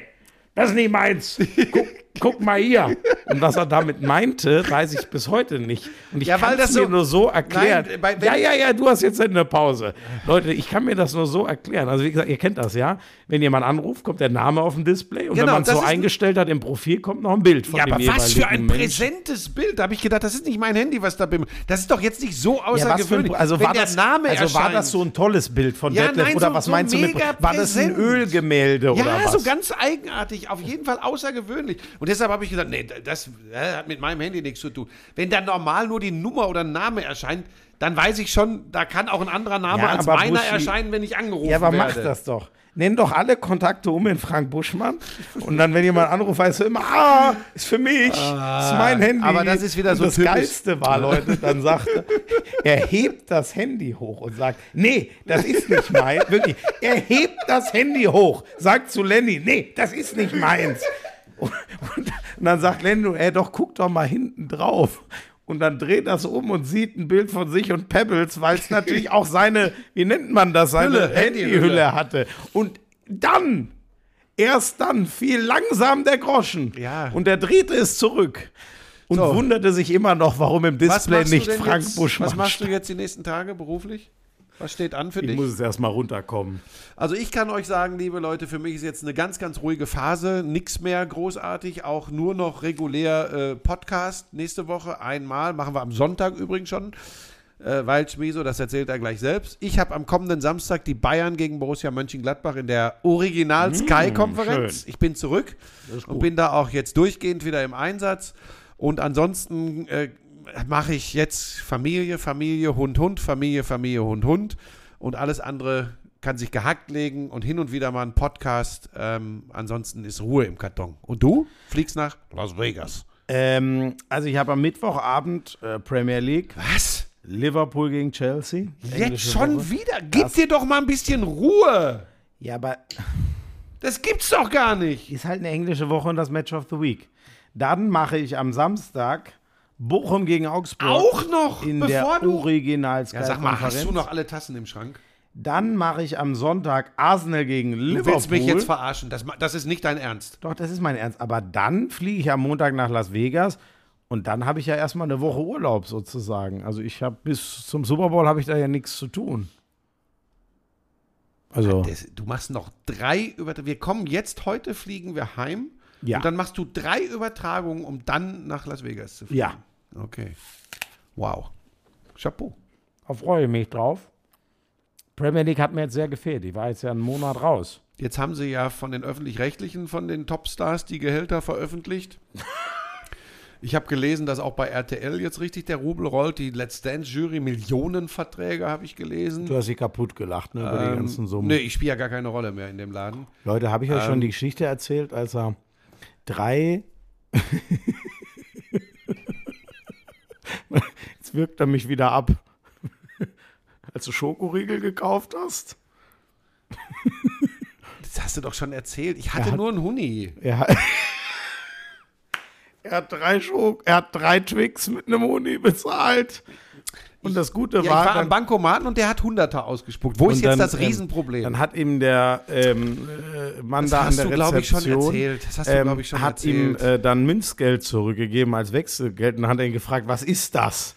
das ist nicht meins. Guck, guck mal hier. Und was er damit meinte, weiß ich bis heute nicht. Und ich Ja, kann das es mir so- nur so erklären. Nein, bei- ja, ja, ja, du hast jetzt eine Pause. Leute, ich kann mir das nur so erklären. Also wie gesagt, ihr kennt das, ja? Wenn jemand anruft, kommt der Name auf dem Display und Genau, wenn man es so eingestellt hat im Profil, kommt noch ein Bild von Ja, dem aber was für ein Menschen. präsentes Bild. Da habe ich gedacht, das ist nicht mein Handy, was da bin. Das ist doch jetzt nicht so Ja, was für ein, außergewöhnlich. also Wenn war der das, Name also war das so ein tolles Bild von Ja, Detlef nein, oder so- was so meinst du mit war das ein. Ölgemälde oder ja, was? so ganz eigenartig, auf jeden Fall außergewöhnlich. Und deshalb habe ich gesagt, nee, das äh, hat mit meinem Handy nichts zu tun. Wenn da normal nur die Nummer oder Name erscheint, dann weiß ich schon, da kann auch ein anderer Name Ja, als meiner Buschi- erscheinen, wenn ich angerufen Ja, aber werde. mach das doch. Nenn doch alle Kontakte um in Frank Buschmann und dann, wenn jemand anruft, weißt du immer, ah, ist für mich, ist mein Handy. aber das ist wieder und so Das typisch. Geilste war, Leute, dann sagt er, er hebt das Handy hoch und sagt, nee, das ist nicht mein, wirklich. Er hebt das Handy hoch, sagt zu Lenny, nee, das ist nicht meins. Und, und, und dann sagt Lenny, ey, doch, guck doch mal hinten drauf. Und dann dreht das um und sieht ein Bild von sich und Pebbles, weil es natürlich auch seine, wie nennt man das, seine Hülle, Handyhülle hatte. Und dann, erst dann, fiel langsam der Groschen. Ja. Und er drehte es zurück. Und So. wunderte sich immer noch, warum im Display nicht Frank jetzt, Buschmann Was machst du jetzt die nächsten Tage beruflich? Was steht an für Ich dich? muss es erstmal runterkommen. Also ich kann euch sagen, liebe Leute, für mich ist jetzt eine ganz, ganz ruhige Phase. Nix mehr großartig, auch nur noch regulär äh, Podcast. Nächste Woche einmal, machen wir am Sonntag übrigens schon. Äh, weil Schmieso, das erzählt er gleich selbst. Ich habe am kommenden Samstag die Bayern gegen Borussia Mönchengladbach in der Original Sky-Konferenz. schön. Ich bin zurück und bin da auch jetzt durchgehend wieder im Einsatz. Und ansonsten äh, mache ich jetzt Familie, Familie, Hund, Hund, Familie, Familie, Hund, Hund. Und alles andere kann sich gehackt legen und hin und wieder mal einen Podcast. Ähm, ansonsten ist Ruhe im Karton. Und du fliegst nach Las Vegas. Ähm, also ich habe am Mittwochabend äh, Premier League, Was? Liverpool gegen Chelsea. Jetzt schon Woche. wieder? Gib dir doch mal ein bisschen Ruhe. Ja, aber Das gibt's doch gar nicht. ist halt eine englische Woche und das Match of the Week. Dann mache ich am Samstag Bochum gegen Augsburg. Auch noch, in bevor der du. original Ja, sag mal, hast du noch alle Tassen im Schrank? Dann mache ich am Sonntag Arsenal gegen Du Liverpool. willst mich jetzt verarschen. Das, das ist nicht dein Ernst. Doch, das ist mein Ernst. Aber dann fliege ich am Montag nach Las Vegas und dann habe ich ja erstmal eine Woche Urlaub sozusagen. Also ich habe bis zum Super Bowl habe ich da ja nichts zu tun. Also Das, du machst noch drei über. Wir kommen jetzt, heute fliegen wir heim. Ja. Und dann machst du drei Übertragungen, um dann nach Las Vegas zu fliegen. ja, Okay. Wow. Chapeau. da freue ich mich drauf. Premier League hat mir jetzt sehr gefehlt. Die war jetzt ja einen Monat raus. Jetzt haben sie ja von den öffentlich-rechtlichen, von den Topstars die Gehälter veröffentlicht. Ich habe gelesen, dass auch bei RTL jetzt richtig der Rubel rollt. Die Let's Dance Jury, Millionenverträge habe ich gelesen. Du hast sie kaputt gelacht, ne, über die Ähm, ganzen Summen. Nee, ich spiele ja gar keine Rolle mehr in dem Laden. Leute, habe ich euch Ähm, schon die Geschichte erzählt, als er drei. Jetzt wirkt er mich wieder ab. Als du Schokoriegel gekauft hast. Das hast du doch schon erzählt. Ich hatte hat- nur einen Huni. Er, er, hat drei Schok er hat drei Twix mit einem Huni bezahlt. Und das Gute Ja, ich war, war am Bankomaten und der hat Hunderter ausgespuckt. Wo ist jetzt dann, das ähm, Riesenproblem? Dann hat ihm der ähm, äh, Mann Das da an der du, glaub ich, schon Rezeption erzählt. Das hast du, ähm, glaub ich, schon hat ihm erzählt. äh, dann Münzgeld zurückgegeben als Wechselgeld und dann hat er ihn gefragt, was ist das?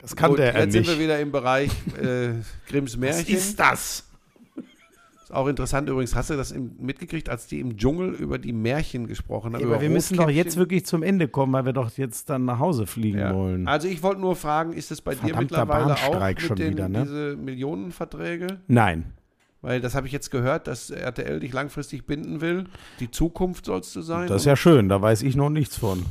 Das kannte Gut, er jetzt sind wir nicht. wieder im Bereich äh, Grimms Was Märchen. ist das? Ist auch interessant übrigens, hast du das im, mitgekriegt, als die im Dschungel über die Märchen gesprochen haben? Ja, aber wir müssen doch jetzt wirklich zum Ende kommen, weil wir doch jetzt dann nach Hause fliegen Ja. wollen. Also ich wollte nur fragen, ist es bei dir Verdammter mittlerweile auch mit schon den, wieder, ne? diese Millionenverträge? Nein. Weil das habe ich jetzt gehört, dass RTL dich langfristig binden will. Die Zukunft sollst du sein. Das ist ja schön, da weiß ich noch nichts von.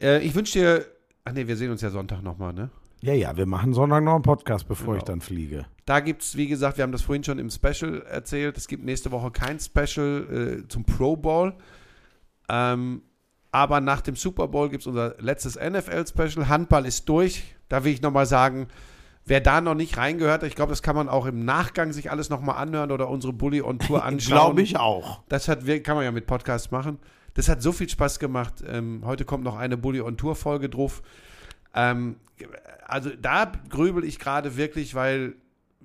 äh, ich wünsche dir, ach nee, wir sehen uns ja Sonntag nochmal, ne? Ja, ja, wir machen Sonntag noch einen Podcast, bevor Genau. ich dann fliege. Da gibt es, wie gesagt, wir haben das vorhin schon im Special erzählt, es gibt nächste Woche kein Special äh, zum Pro Bowl. Ähm, aber nach dem Super Bowl gibt es unser letztes NFL-Special. Handball ist durch. Da will ich nochmal sagen, wer da noch nicht reingehört, ich glaube, das kann man auch im Nachgang sich alles nochmal anhören oder unsere Bully on Tour anschauen. Glaube ich auch. Das hat, kann man ja mit Podcasts machen. Das hat so viel Spaß gemacht. Ähm, heute kommt noch eine Bully on Tour Folge drauf. Ähm, also da grübel ich gerade wirklich, weil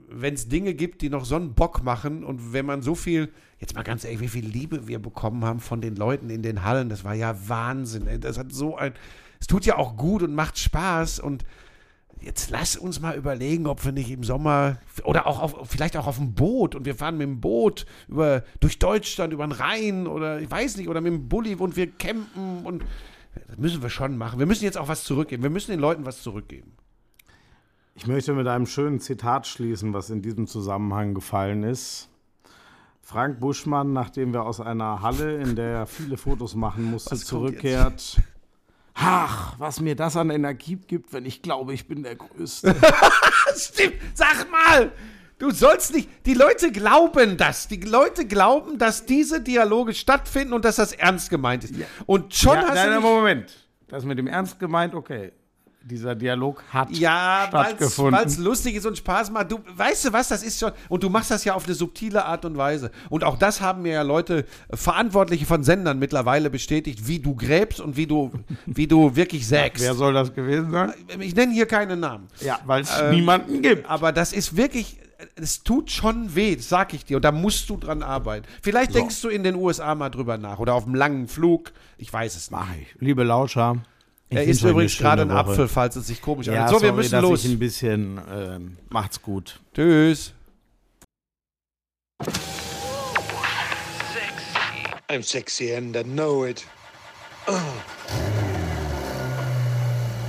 wenn es Dinge gibt, die noch so einen Bock machen und wenn man so viel, jetzt mal ganz ehrlich, wie viel Liebe wir bekommen haben von den Leuten in den Hallen, das war ja Wahnsinn. Ey. Das hat so ein, es tut ja auch gut und macht Spaß und jetzt lass uns mal überlegen, ob wir nicht im Sommer oder auch auf, vielleicht auch auf dem Boot und wir fahren mit dem Boot über, durch Deutschland, über den Rhein oder ich weiß nicht, oder mit dem Bulli und wir campen und das müssen wir schon machen. Wir müssen jetzt auch was zurückgeben. Wir müssen den Leuten was zurückgeben. Ich möchte mit einem schönen Zitat schließen, was in diesem Zusammenhang gefallen ist. Frank Buschmann, nachdem wir aus einer Halle, in der er viele Fotos machen musste, zurückkehrt. Ach, was mir das an Energie gibt, wenn ich glaube, ich bin der Größte. Stimmt, sag mal! Du sollst nicht. Die Leute glauben das. Die Leute glauben, dass diese Dialoge stattfinden und dass das ernst gemeint ist. Und schon ja, hast nein, du. nein, Moment. Das mit dem Ernst gemeint, okay. Dieser Dialog hat Ja, weil es stattgefunden. lustig ist und Spaß macht. Du weißt du was, das ist schon. Und du machst das ja auf eine subtile Art und Weise. Und auch das haben mir ja Leute, äh, Verantwortliche von Sendern mittlerweile bestätigt, wie du gräbst und wie du, wie du wirklich sägst. Wer soll das gewesen sein? Ich nenne hier keine Namen. Ja, weil es Ähm, niemanden gibt. Aber das ist wirklich, es tut schon weh, das sag ich dir. Und da musst du dran arbeiten. Vielleicht denkst du in den USA mal drüber nach oder auf einem langen Flug. Ich weiß es nicht. Mach ich. Liebe Lauscher. ich Er eine übrigens gerade Woche. Apfel, falls es sich komisch Ja, anhört. So, wir sorry, müssen dass los. Ich ein bisschen, ähm, macht's gut. Tschüss. I'm sexy and I know it.